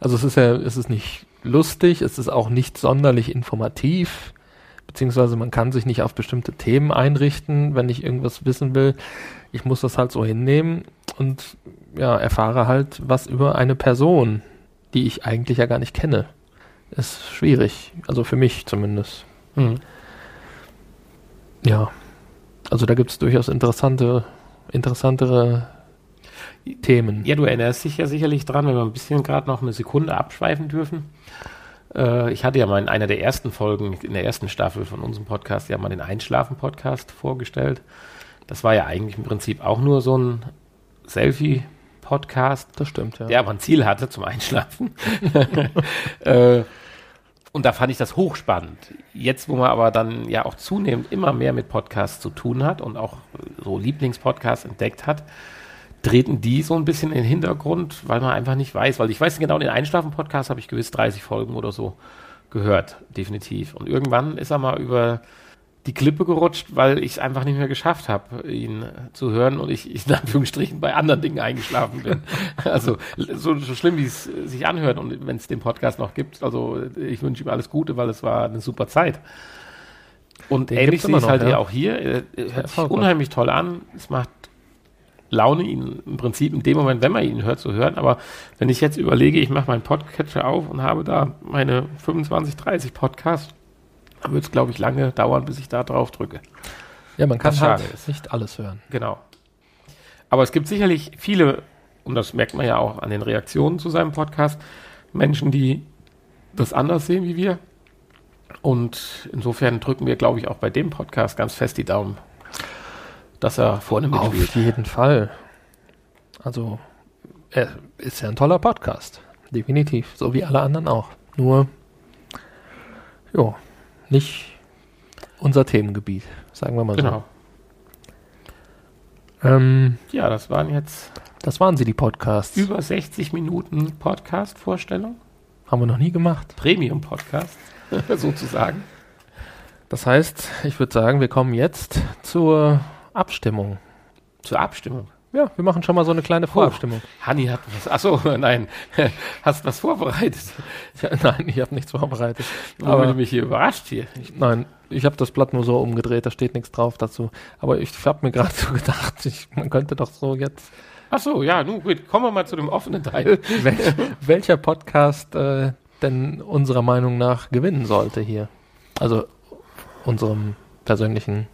also es ist ja, es ist nicht lustig, es ist auch nicht sonderlich informativ beziehungsweise man kann sich nicht auf bestimmte Themen einrichten, wenn ich irgendwas wissen will. Ich muss das halt so hinnehmen und ja, erfahre halt was über eine Person, die ich eigentlich ja gar nicht kenne. Ist schwierig, also für mich zumindest. Mhm. Ja, also da gibt es durchaus interessante, interessantere Themen. Ja, du erinnerst dich ja sicherlich dran, wenn wir ein bisschen gerade noch eine Sekunde abschweifen dürfen. Äh, ich hatte ja mal in einer der ersten Folgen, in der ersten Staffel von unserem Podcast, ja mal den Einschlafen-Podcast vorgestellt. Das war ja eigentlich im Prinzip auch nur so ein Selfie-Podcast. Das stimmt, ja. Der aber ein Ziel hatte zum Einschlafen. [laughs] äh, und da fand ich das hochspannend. Jetzt, wo man aber dann ja auch zunehmend immer mehr mit Podcasts zu tun hat und auch so Lieblingspodcasts entdeckt hat, treten die so ein bisschen in den Hintergrund, weil man einfach nicht weiß, weil ich weiß genau, den Einschlafen-Podcast habe ich gewiss 30 Folgen oder so gehört, definitiv. Und irgendwann ist er mal über die Klippe gerutscht, weil ich es einfach nicht mehr geschafft habe, ihn zu hören und ich, ich in Anführungsstrichen bei anderen Dingen eingeschlafen bin. [laughs] also so, so schlimm, wie es sich anhört und wenn es den Podcast noch gibt, also ich wünsche ihm alles Gute, weil es war eine super Zeit. Und Den ähnlich sehe ich halt ja. auch hier. Er- Hört sich unheimlich toll an. Es macht Laune, ihn im Prinzip in dem Moment, wenn man ihn hört, zu hören. Aber wenn ich jetzt überlege, ich mache meinen Podcatcher auf und habe da meine 25, 30 Podcasts, wird es, glaube ich, lange dauern, bis ich da drauf drücke. Ja, man kann halt ist. nicht alles hören. Genau. Aber es gibt sicherlich viele, und das merkt man ja auch an den Reaktionen zu seinem Podcast, Menschen, die das anders sehen wie wir. Und insofern drücken wir, glaube ich, auch bei dem Podcast ganz fest die Daumen, dass er vorne mitspielt. Auf jeden Fall. Also, er ist ja ein toller Podcast. Definitiv. So wie alle anderen auch. Nur, jo, nicht unser Themengebiet, sagen wir mal Genau. so. Ähm, Ja, das waren jetzt das waren sie, die Podcasts. über 60 Minuten Podcast-Vorstellung. Haben wir noch nie gemacht. Premium-Podcast, [laughs] sozusagen. Das heißt, ich würde sagen, wir kommen jetzt zur Abstimmung. Zur Abstimmung. Ja, wir machen schon mal so eine kleine Vorabstimmung. Hanni hat was. Achso, [laughs] nein. Hast was vorbereitet. Ja, nein, ich habe nichts vorbereitet. Aber du mich hier überrascht hier. Ich, Nein, ich habe das Blatt nur so umgedreht, da steht nichts drauf dazu. Aber ich habe mir gerade [laughs] so gedacht, ich, man könnte doch so jetzt. Achso, ja, nun gut, kommen wir mal zu dem offenen Teil. [laughs] Wel welcher Podcast äh, denn unserer Meinung nach gewinnen sollte hier? Also unserem persönlichen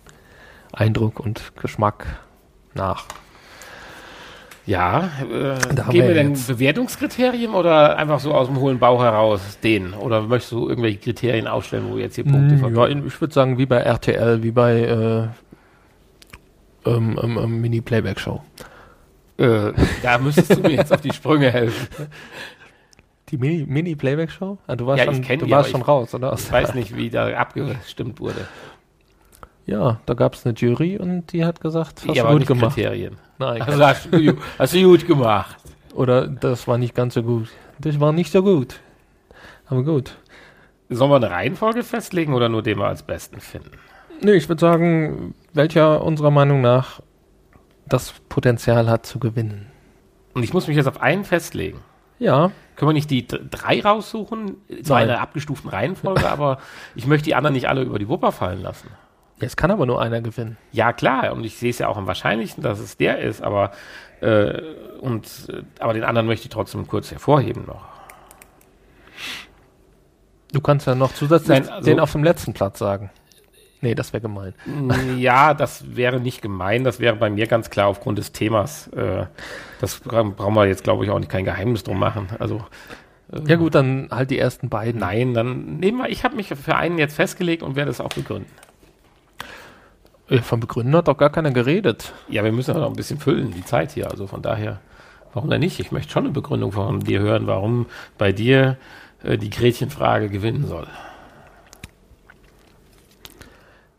Eindruck und Geschmack nach. Ja, äh, Da geben wir denn jetzt- Bewertungskriterien oder einfach so aus dem hohlen Bauch heraus den? Oder möchtest du irgendwelche Kriterien aufstellen, wo wir jetzt hier Punkte Mm, ja, ich würde sagen, wie bei RTL, wie bei äh, ähm, ähm, ähm, Mini-Playback-Show. Äh, da müsstest du mir jetzt auf die Sprünge helfen. [laughs] Die Mini- Mini-Playback-Show? ah, du warst, Ja, schon, du die, warst schon raus, oder? Ich weiß nicht, wie da abgestimmt wurde. Ja, da gab es eine Jury und die hat gesagt, hast ja, du gut gemacht. Kriterien. Nein, Also hast [laughs] du, hast du gut gemacht. oder das war nicht ganz so gut. Das war nicht so gut. Aber gut. Sollen wir eine Reihenfolge festlegen oder nur den wir als besten finden? Nee, ich würde sagen, welcher unserer Meinung nach das Potenzial hat zu gewinnen. Und ich muss mich jetzt auf einen festlegen. Ja, Können wir nicht die drei raussuchen? Zwar in Nein. einer abgestuften Reihenfolge, [laughs] aber ich möchte die anderen nicht alle über die Wupper fallen lassen. Jetzt kann aber nur einer gewinnen. Ja, klar, und ich sehe es ja auch am wahrscheinlichsten, dass es der ist, aber, äh, und, äh, aber den anderen möchte ich trotzdem kurz hervorheben noch. Du kannst ja noch zusätzlich Nein, also- den auf dem letzten Platz sagen. Nee, das wäre gemein. Ja, das wäre nicht gemein, das wäre bei mir ganz klar aufgrund des Themas. Äh, das bra- brauchen wir jetzt, glaube ich, auch nicht kein Geheimnis drum machen. Also, Ja gut, dann halt die ersten beiden. nein, dann nehmen wir, ich habe mich für einen jetzt festgelegt und werde es auch begründen. Äh, Von Begründen hat doch gar keiner geredet. Ja, wir müssen ja noch ein bisschen füllen, die Zeit hier. Also von daher, warum denn nicht? Ich möchte schon eine Begründung von dir hören, warum bei dir äh, die Gretchenfrage gewinnen soll.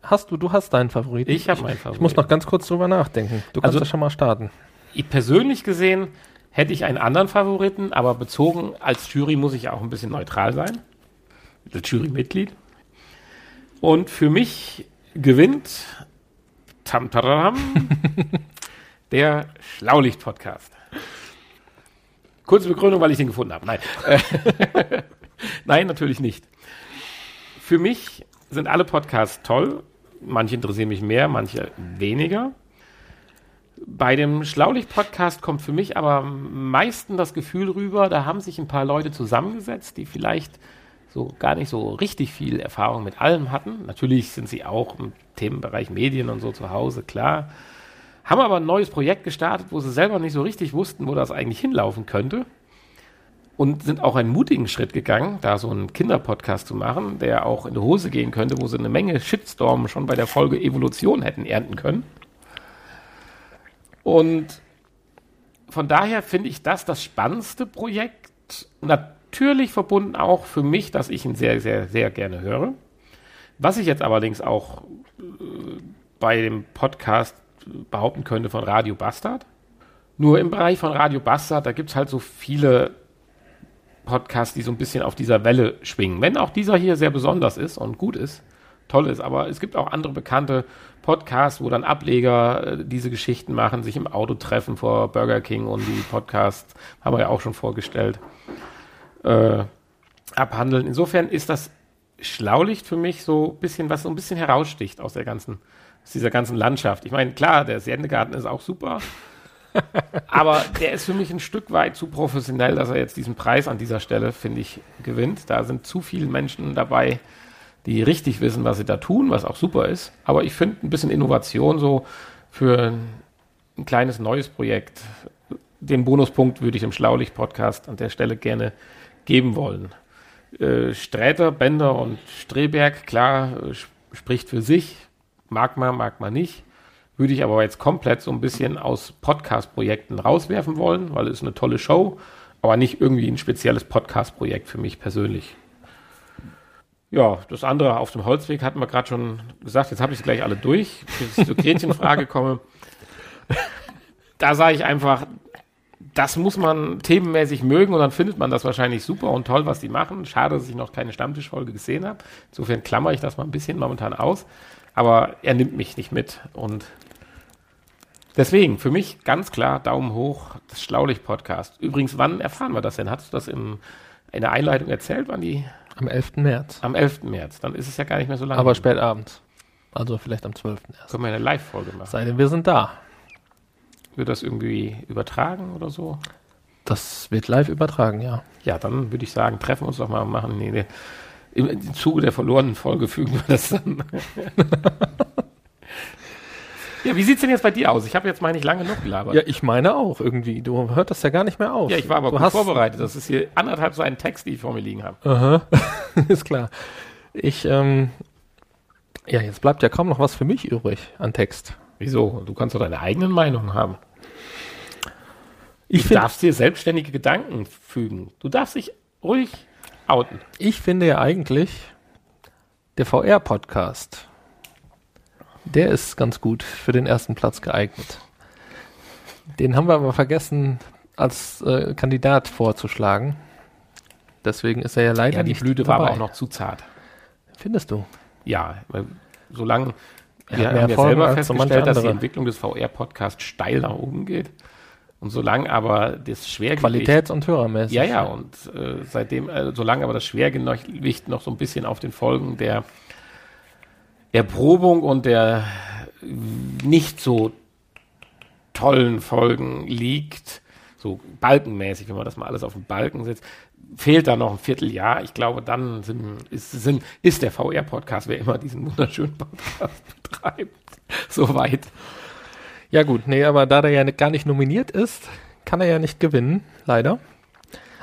Hast du, du hast deinen Favoriten. Ich habe meinen Favorit. Ich muss noch ganz kurz drüber nachdenken. Du kannst Also- ja schon mal starten. Ich persönlich gesehen hätte ich einen anderen Favoriten, aber bezogen als Jury muss ich auch ein bisschen neutral sein. Als Jurymitglied. Und für mich gewinnt Tam Taram [laughs] der Schlaulicht-Podcast. Kurze Begründung, weil ich den gefunden habe. Nein. [laughs] Nein, natürlich nicht. Für mich sind alle Podcasts toll. Manche interessieren mich mehr, manche weniger. Bei dem Schlaulicht-Podcast kommt für mich aber am meisten das Gefühl rüber, da haben sich ein paar Leute zusammengesetzt, die vielleicht so gar nicht so richtig viel Erfahrung mit allem hatten. Natürlich sind sie auch im Themenbereich Medien und so zu Hause, klar. Haben aber ein neues Projekt gestartet, wo sie selber nicht so richtig wussten, wo das eigentlich hinlaufen könnte. Und sind auch einen mutigen Schritt gegangen, da so einen Kinderpodcast zu machen, der auch in die Hose gehen könnte, wo sie eine Menge Shitstorm schon bei der Folge Evolution hätten ernten können. Und von daher finde ich das das spannendste Projekt. Natürlich verbunden auch für mich, dass ich ihn sehr, sehr, sehr gerne höre. Was ich jetzt allerdings auch äh, bei dem Podcast behaupten könnte von Radio Bastard. Nur im Bereich von Radio Bastard, da gibt es halt so viele Podcasts, die so ein bisschen auf dieser Welle schwingen. Wenn auch dieser hier sehr besonders ist und gut ist, toll ist, aber es gibt auch andere bekannte Podcasts, wo dann Ableger äh, diese Geschichten machen, sich im Auto treffen vor Burger King und die Podcasts, haben wir ja auch schon vorgestellt, äh, abhandeln. Insofern ist das Schlaulicht für mich so ein bisschen, was so ein bisschen heraussticht aus der ganzen aus dieser ganzen Landschaft. Ich meine, klar, der Sendegarten ist auch super, [laughs] aber der ist für mich ein Stück weit zu professionell, dass er jetzt diesen Preis an dieser Stelle, finde ich, gewinnt. Da sind zu viele Menschen dabei, die richtig wissen, was sie da tun, was auch super ist. Aber ich finde ein bisschen Innovation so für ein kleines neues Projekt. Den Bonuspunkt würde ich im Schlaulicht-Podcast an der Stelle gerne geben wollen. Äh, Sträter, Bender und Streberg, klar, äh, spricht für sich. Mag man, mag man nicht. Würde ich aber jetzt komplett so ein bisschen aus Podcast-Projekten rauswerfen wollen, weil es eine tolle Show, aber nicht irgendwie ein spezielles Podcast-Projekt für mich persönlich. Ja, das andere auf dem Holzweg hatten wir gerade schon gesagt. Jetzt habe ich sie gleich alle durch. Bis ich zur Gretchenfrage komme. [laughs] Da sage ich einfach, das muss man themenmäßig mögen und dann findet man das wahrscheinlich super und toll, was die machen. Schade, dass ich noch keine Stammtischfolge gesehen habe. Insofern klammer ich das mal ein bisschen momentan aus aber er nimmt mich nicht mit. Und deswegen, für mich ganz klar Daumen hoch, das Schlaulicht-Podcast. Übrigens, wann erfahren wir das denn? Hast du das im, in der Einleitung erzählt, wann die? Am 11. März. Am 11. März, dann ist es ja gar nicht mehr so lange. Aber spät abends. Also vielleicht am 12. erst. Können wir eine Live-Folge machen. Sei denn, wir sind da. Wird das irgendwie übertragen oder so? Das wird live übertragen, ja. Ja, dann würde ich sagen, treffen wir uns doch mal und machen nee, nee, im, im Zuge der verlorenen Folge fügen wir das dann. [laughs] ja, wie sieht es denn jetzt bei dir aus? Ich habe jetzt mal nicht lange genug gelabert. Ja, ich meine auch irgendwie. Du hört das ja gar nicht mehr auf. Ja, ich war aber du gut vorbereitet. Das ist hier anderthalb so ein Text, den ich vor mir liegen habe. Aha, [laughs] ist klar. Ich, ähm, ja, jetzt bleibt ja kaum noch was für mich übrig an Text. Wieso? Du kannst doch deine eigenen Meinungen haben. Ich du find- darfst dir selbstständige Gedanken fügen. Du darfst dich ruhig outen. Ich finde ja eigentlich, der VR-Podcast, der ist ganz gut für den ersten Platz geeignet. Den haben wir aber vergessen, als äh, Kandidat vorzuschlagen. Deswegen ist er ja leider Ja, die nicht Blüte war dabei. aber auch noch zu zart. Findest du? Ja, weil solange wir haben ja selber festgestellt, dass die. Entwicklung des VR-Podcasts steil nach oben geht. Und solange aber das Schwergewicht Qualitäts- und Hörermäßig. Ja, ja, und äh, seitdem, äh, solange aber das Schwergewicht noch so ein bisschen auf den Folgen der Erprobung und der nicht so tollen Folgen liegt, so balkenmäßig, wenn man das mal alles auf den Balken setzt, fehlt da noch ein Vierteljahr. Ich glaube, dann sind, ist, sind, ist der VR-Podcast, wer immer diesen wunderschönen Podcast [laughs] betreibt, soweit. Ja gut, nee, aber da der ja gar nicht nominiert ist, kann er ja nicht gewinnen, leider.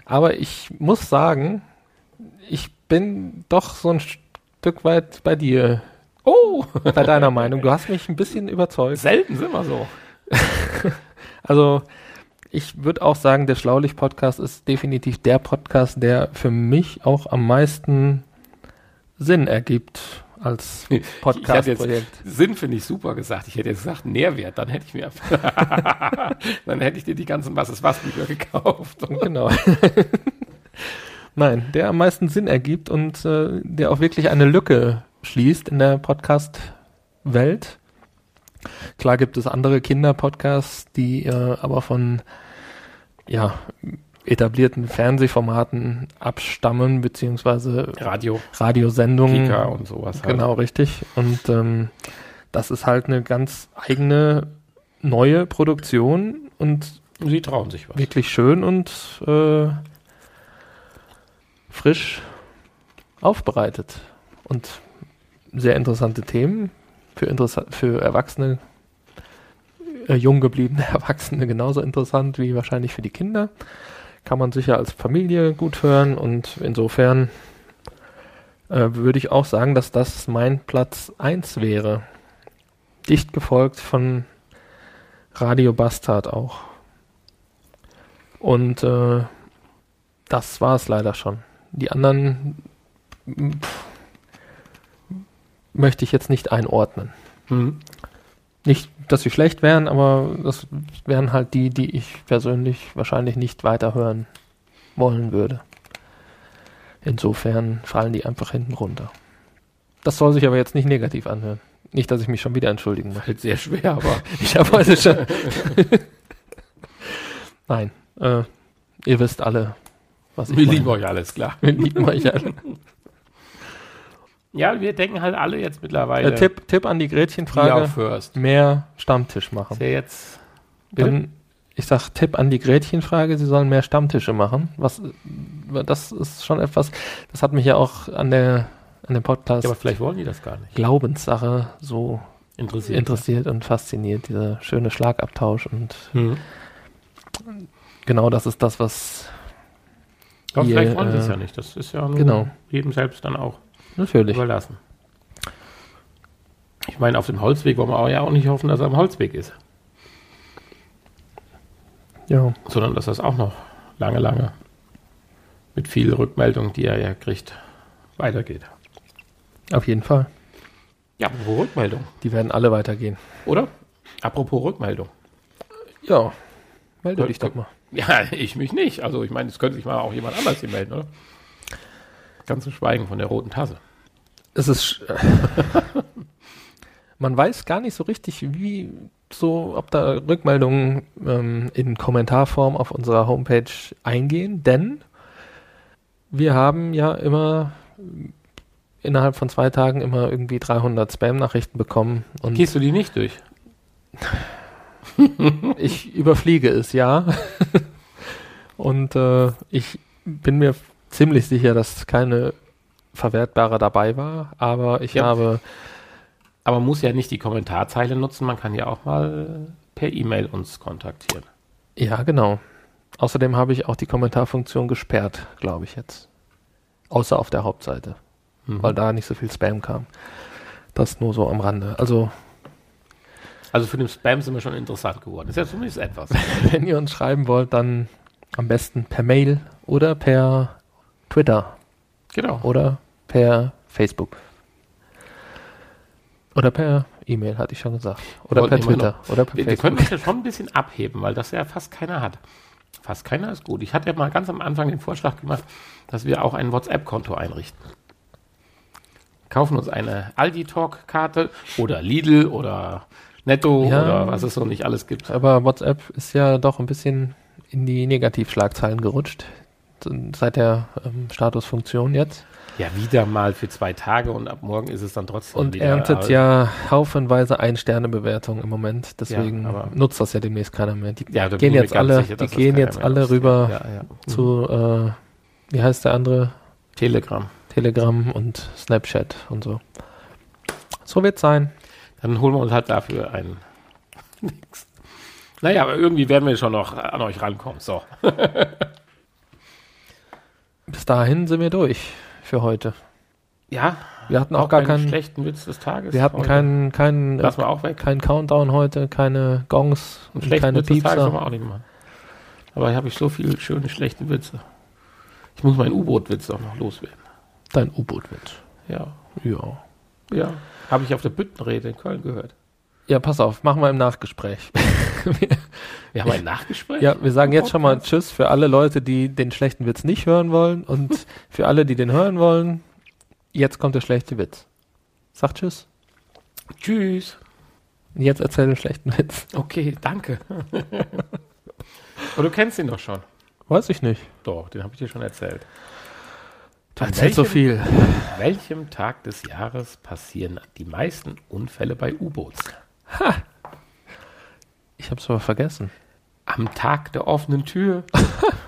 Aber ich muss sagen, ich bin doch so ein Stück weit bei dir, Oh, bei deiner Meinung. Du hast mich ein bisschen überzeugt. selten sind wir so. [laughs] Also ich würde auch sagen, der Schlaulicht-Podcast ist definitiv der Podcast, der für mich auch am meisten Sinn ergibt als [laughs] Podcast-Projekt. Sinn finde ich super gesagt. Ich hätte jetzt gesagt Nährwert, dann hätte ich mir, [laughs] dann hätte ich dir die ganzen Was ist was Bücher gekauft. [laughs] Genau. Nein, der am meisten Sinn ergibt und äh, der auch wirklich eine Lücke schließt in der Podcast-Welt. Klar gibt es andere Kinder-Podcasts, die äh, aber von ja, etablierten Fernsehformaten abstammen, beziehungsweise Radio, Radiosendungen. Kika und sowas. halt. Genau, richtig. Und ähm, das ist halt eine ganz eigene neue Produktion und Sie trauen sich was. wirklich schön und äh, frisch aufbereitet. Und sehr interessante Themen für, interessa für Erwachsene, äh, jung gebliebene [laughs] Erwachsene genauso interessant wie wahrscheinlich für die Kinder. Kann man sicher als Familie gut hören und insofern äh, würde ich auch sagen, dass das mein Platz 1 wäre. Dicht gefolgt von Radio Bastard auch. Und äh, das war es leider schon. Die anderen pff, möchte ich jetzt nicht einordnen. Hm. Nicht, dass sie schlecht wären, aber das wären halt die, die ich persönlich wahrscheinlich nicht weiterhören wollen würde. Insofern fallen die einfach hinten runter. Das soll sich aber jetzt nicht negativ anhören. Nicht, dass ich mich schon wieder entschuldigen muss. Halt sehr schwer, aber [laughs] Ich habe heute schon. [laughs] Nein, äh, ihr wisst alle, was ich wir meine. lieben euch alles klar. Wir lieben euch alle. [laughs] Ja, wir denken halt alle jetzt mittlerweile. Äh, Tipp, Tipp an die Frage Gretchenfrage: first. mehr Stammtisch machen. Ist ja jetzt. Dann, ich sag Tipp an die Gretchenfrage, sie sollen mehr Stammtische machen. Was, das ist schon etwas, das hat mich ja auch an der, an dem Podcast Ja, aber vielleicht wollen die das gar nicht. Glaubenssache so Interessiert. interessiert und fasziniert, dieser schöne Schlagabtausch und Hm. genau das ist das, was Aber ihr, vielleicht wollen sie es äh, ja nicht. Das ist ja nur genau. jedem selbst dann auch natürlich. überlassen. Ich meine, auf dem Holzweg wollen wir auch ja auch nicht hoffen, dass er am Holzweg ist, Ja, sondern dass das auch noch lange, lange mit viel Rückmeldung, die er ja kriegt, weitergeht. auf jeden Fall. Ja, apropos Rückmeldung, Die werden alle weitergehen. oder? Apropos Rückmeldung. Ja, melde Cool, dich doch mal. [laughs] Ja, ich mich nicht. Also ich meine, es könnte sich mal auch jemand anders hier melden, oder? Ganz zu schweigen von der roten Tasse. Es ist. [laughs] Man weiß gar nicht so richtig, wie so, ob da Rückmeldungen ähm, in Kommentarform auf unserer Homepage eingehen, denn wir haben ja immer innerhalb von zwei Tagen immer irgendwie 300 Spam-Nachrichten bekommen und Gehst du die nicht durch? [laughs] ich überfliege es, ja. [laughs] und äh, ich bin mir ziemlich sicher, dass keine verwertbare dabei war, aber ich Ja. habe Aber man muss ja nicht die Kommentarzeile nutzen, man kann ja auch mal per E-Mail uns kontaktieren. Ja, genau. Außerdem habe ich auch die Kommentarfunktion gesperrt, glaube ich jetzt. Außer auf der Hauptseite, Mhm. weil da nicht so viel Spam kam. Das nur so am Rande. Also, Also für den Spam sind wir schon interessant geworden. Ist ja zumindest etwas. [laughs] wenn ihr uns schreiben wollt, dann am besten per Mail oder per Twitter genau. oder per Facebook. Oder per E-Mail, hatte ich schon gesagt. Oder per Twitter. Oder per Wir, wir können Facebook. das ja schon ein bisschen abheben, weil das ja fast keiner hat. Fast keiner ist gut. Ich hatte ja mal ganz am Anfang den Vorschlag gemacht, dass wir auch ein WhatsApp-Konto einrichten. Kaufen uns eine Aldi-Talk-Karte oder Lidl oder Netto Ja. oder was es so nicht alles gibt. Aber WhatsApp ist ja doch ein bisschen in die Negativschlagzeilen gerutscht. Seit der ähm, Statusfunktion jetzt. Ja, wieder mal für zwei Tage und ab morgen ist es dann trotzdem Und wieder. erntet ja haufenweise Ein-Sterne-Bewertungen im Moment. Deswegen Ja, nutzt das ja demnächst keiner mehr. Die Ja, gehen jetzt alle, sicher, die gehen jetzt alle rüber Ja. Mhm. zu, äh, wie heißt der andere? Telegram. Telegram und Snapchat und so. So wird's sein. Dann holen wir uns halt dafür ein. [laughs] Nix. Naja, aber irgendwie werden wir schon noch an euch rankommen. So. [laughs] Bis dahin sind wir durch für heute. Ja, Wir hatten auch, gar keinen keinen, schlechten Witz des Tages. wir hatten heute. keinen, keinen, Lassen wir auch weg. keinen Countdown heute, keine Gongs und keine Witz des Tages wir Piepser. auch nicht machen. Aber hier habe ich so viele schöne schlechte Witze. Ich muss meinen U-Boot-Witz auch noch loswerden. Dein U-Boot-Witz. Ja. Ja. Ja. Habe ich auf der Büttenrede in Köln gehört. Ja, pass auf, machen wir im Nachgespräch. [laughs] wir, haben ein Nachgespräch? Ja, wir sagen jetzt schon mal Tschüss für alle Leute, die den schlechten Witz nicht hören wollen und für alle, die den hören wollen, jetzt kommt der schlechte Witz. Sag Tschüss. Tschüss. Jetzt erzähl den schlechten Witz. Okay, danke. Aber du kennst ihn doch schon. Weiß ich nicht. Doch, den habe ich dir schon erzählt. An Erzähl welchem, so viel. An welchem Tag des Jahres passieren die meisten Unfälle bei U-Boots? Ha. Ich hab's aber vergessen. Am Tag der offenen Tür. [laughs]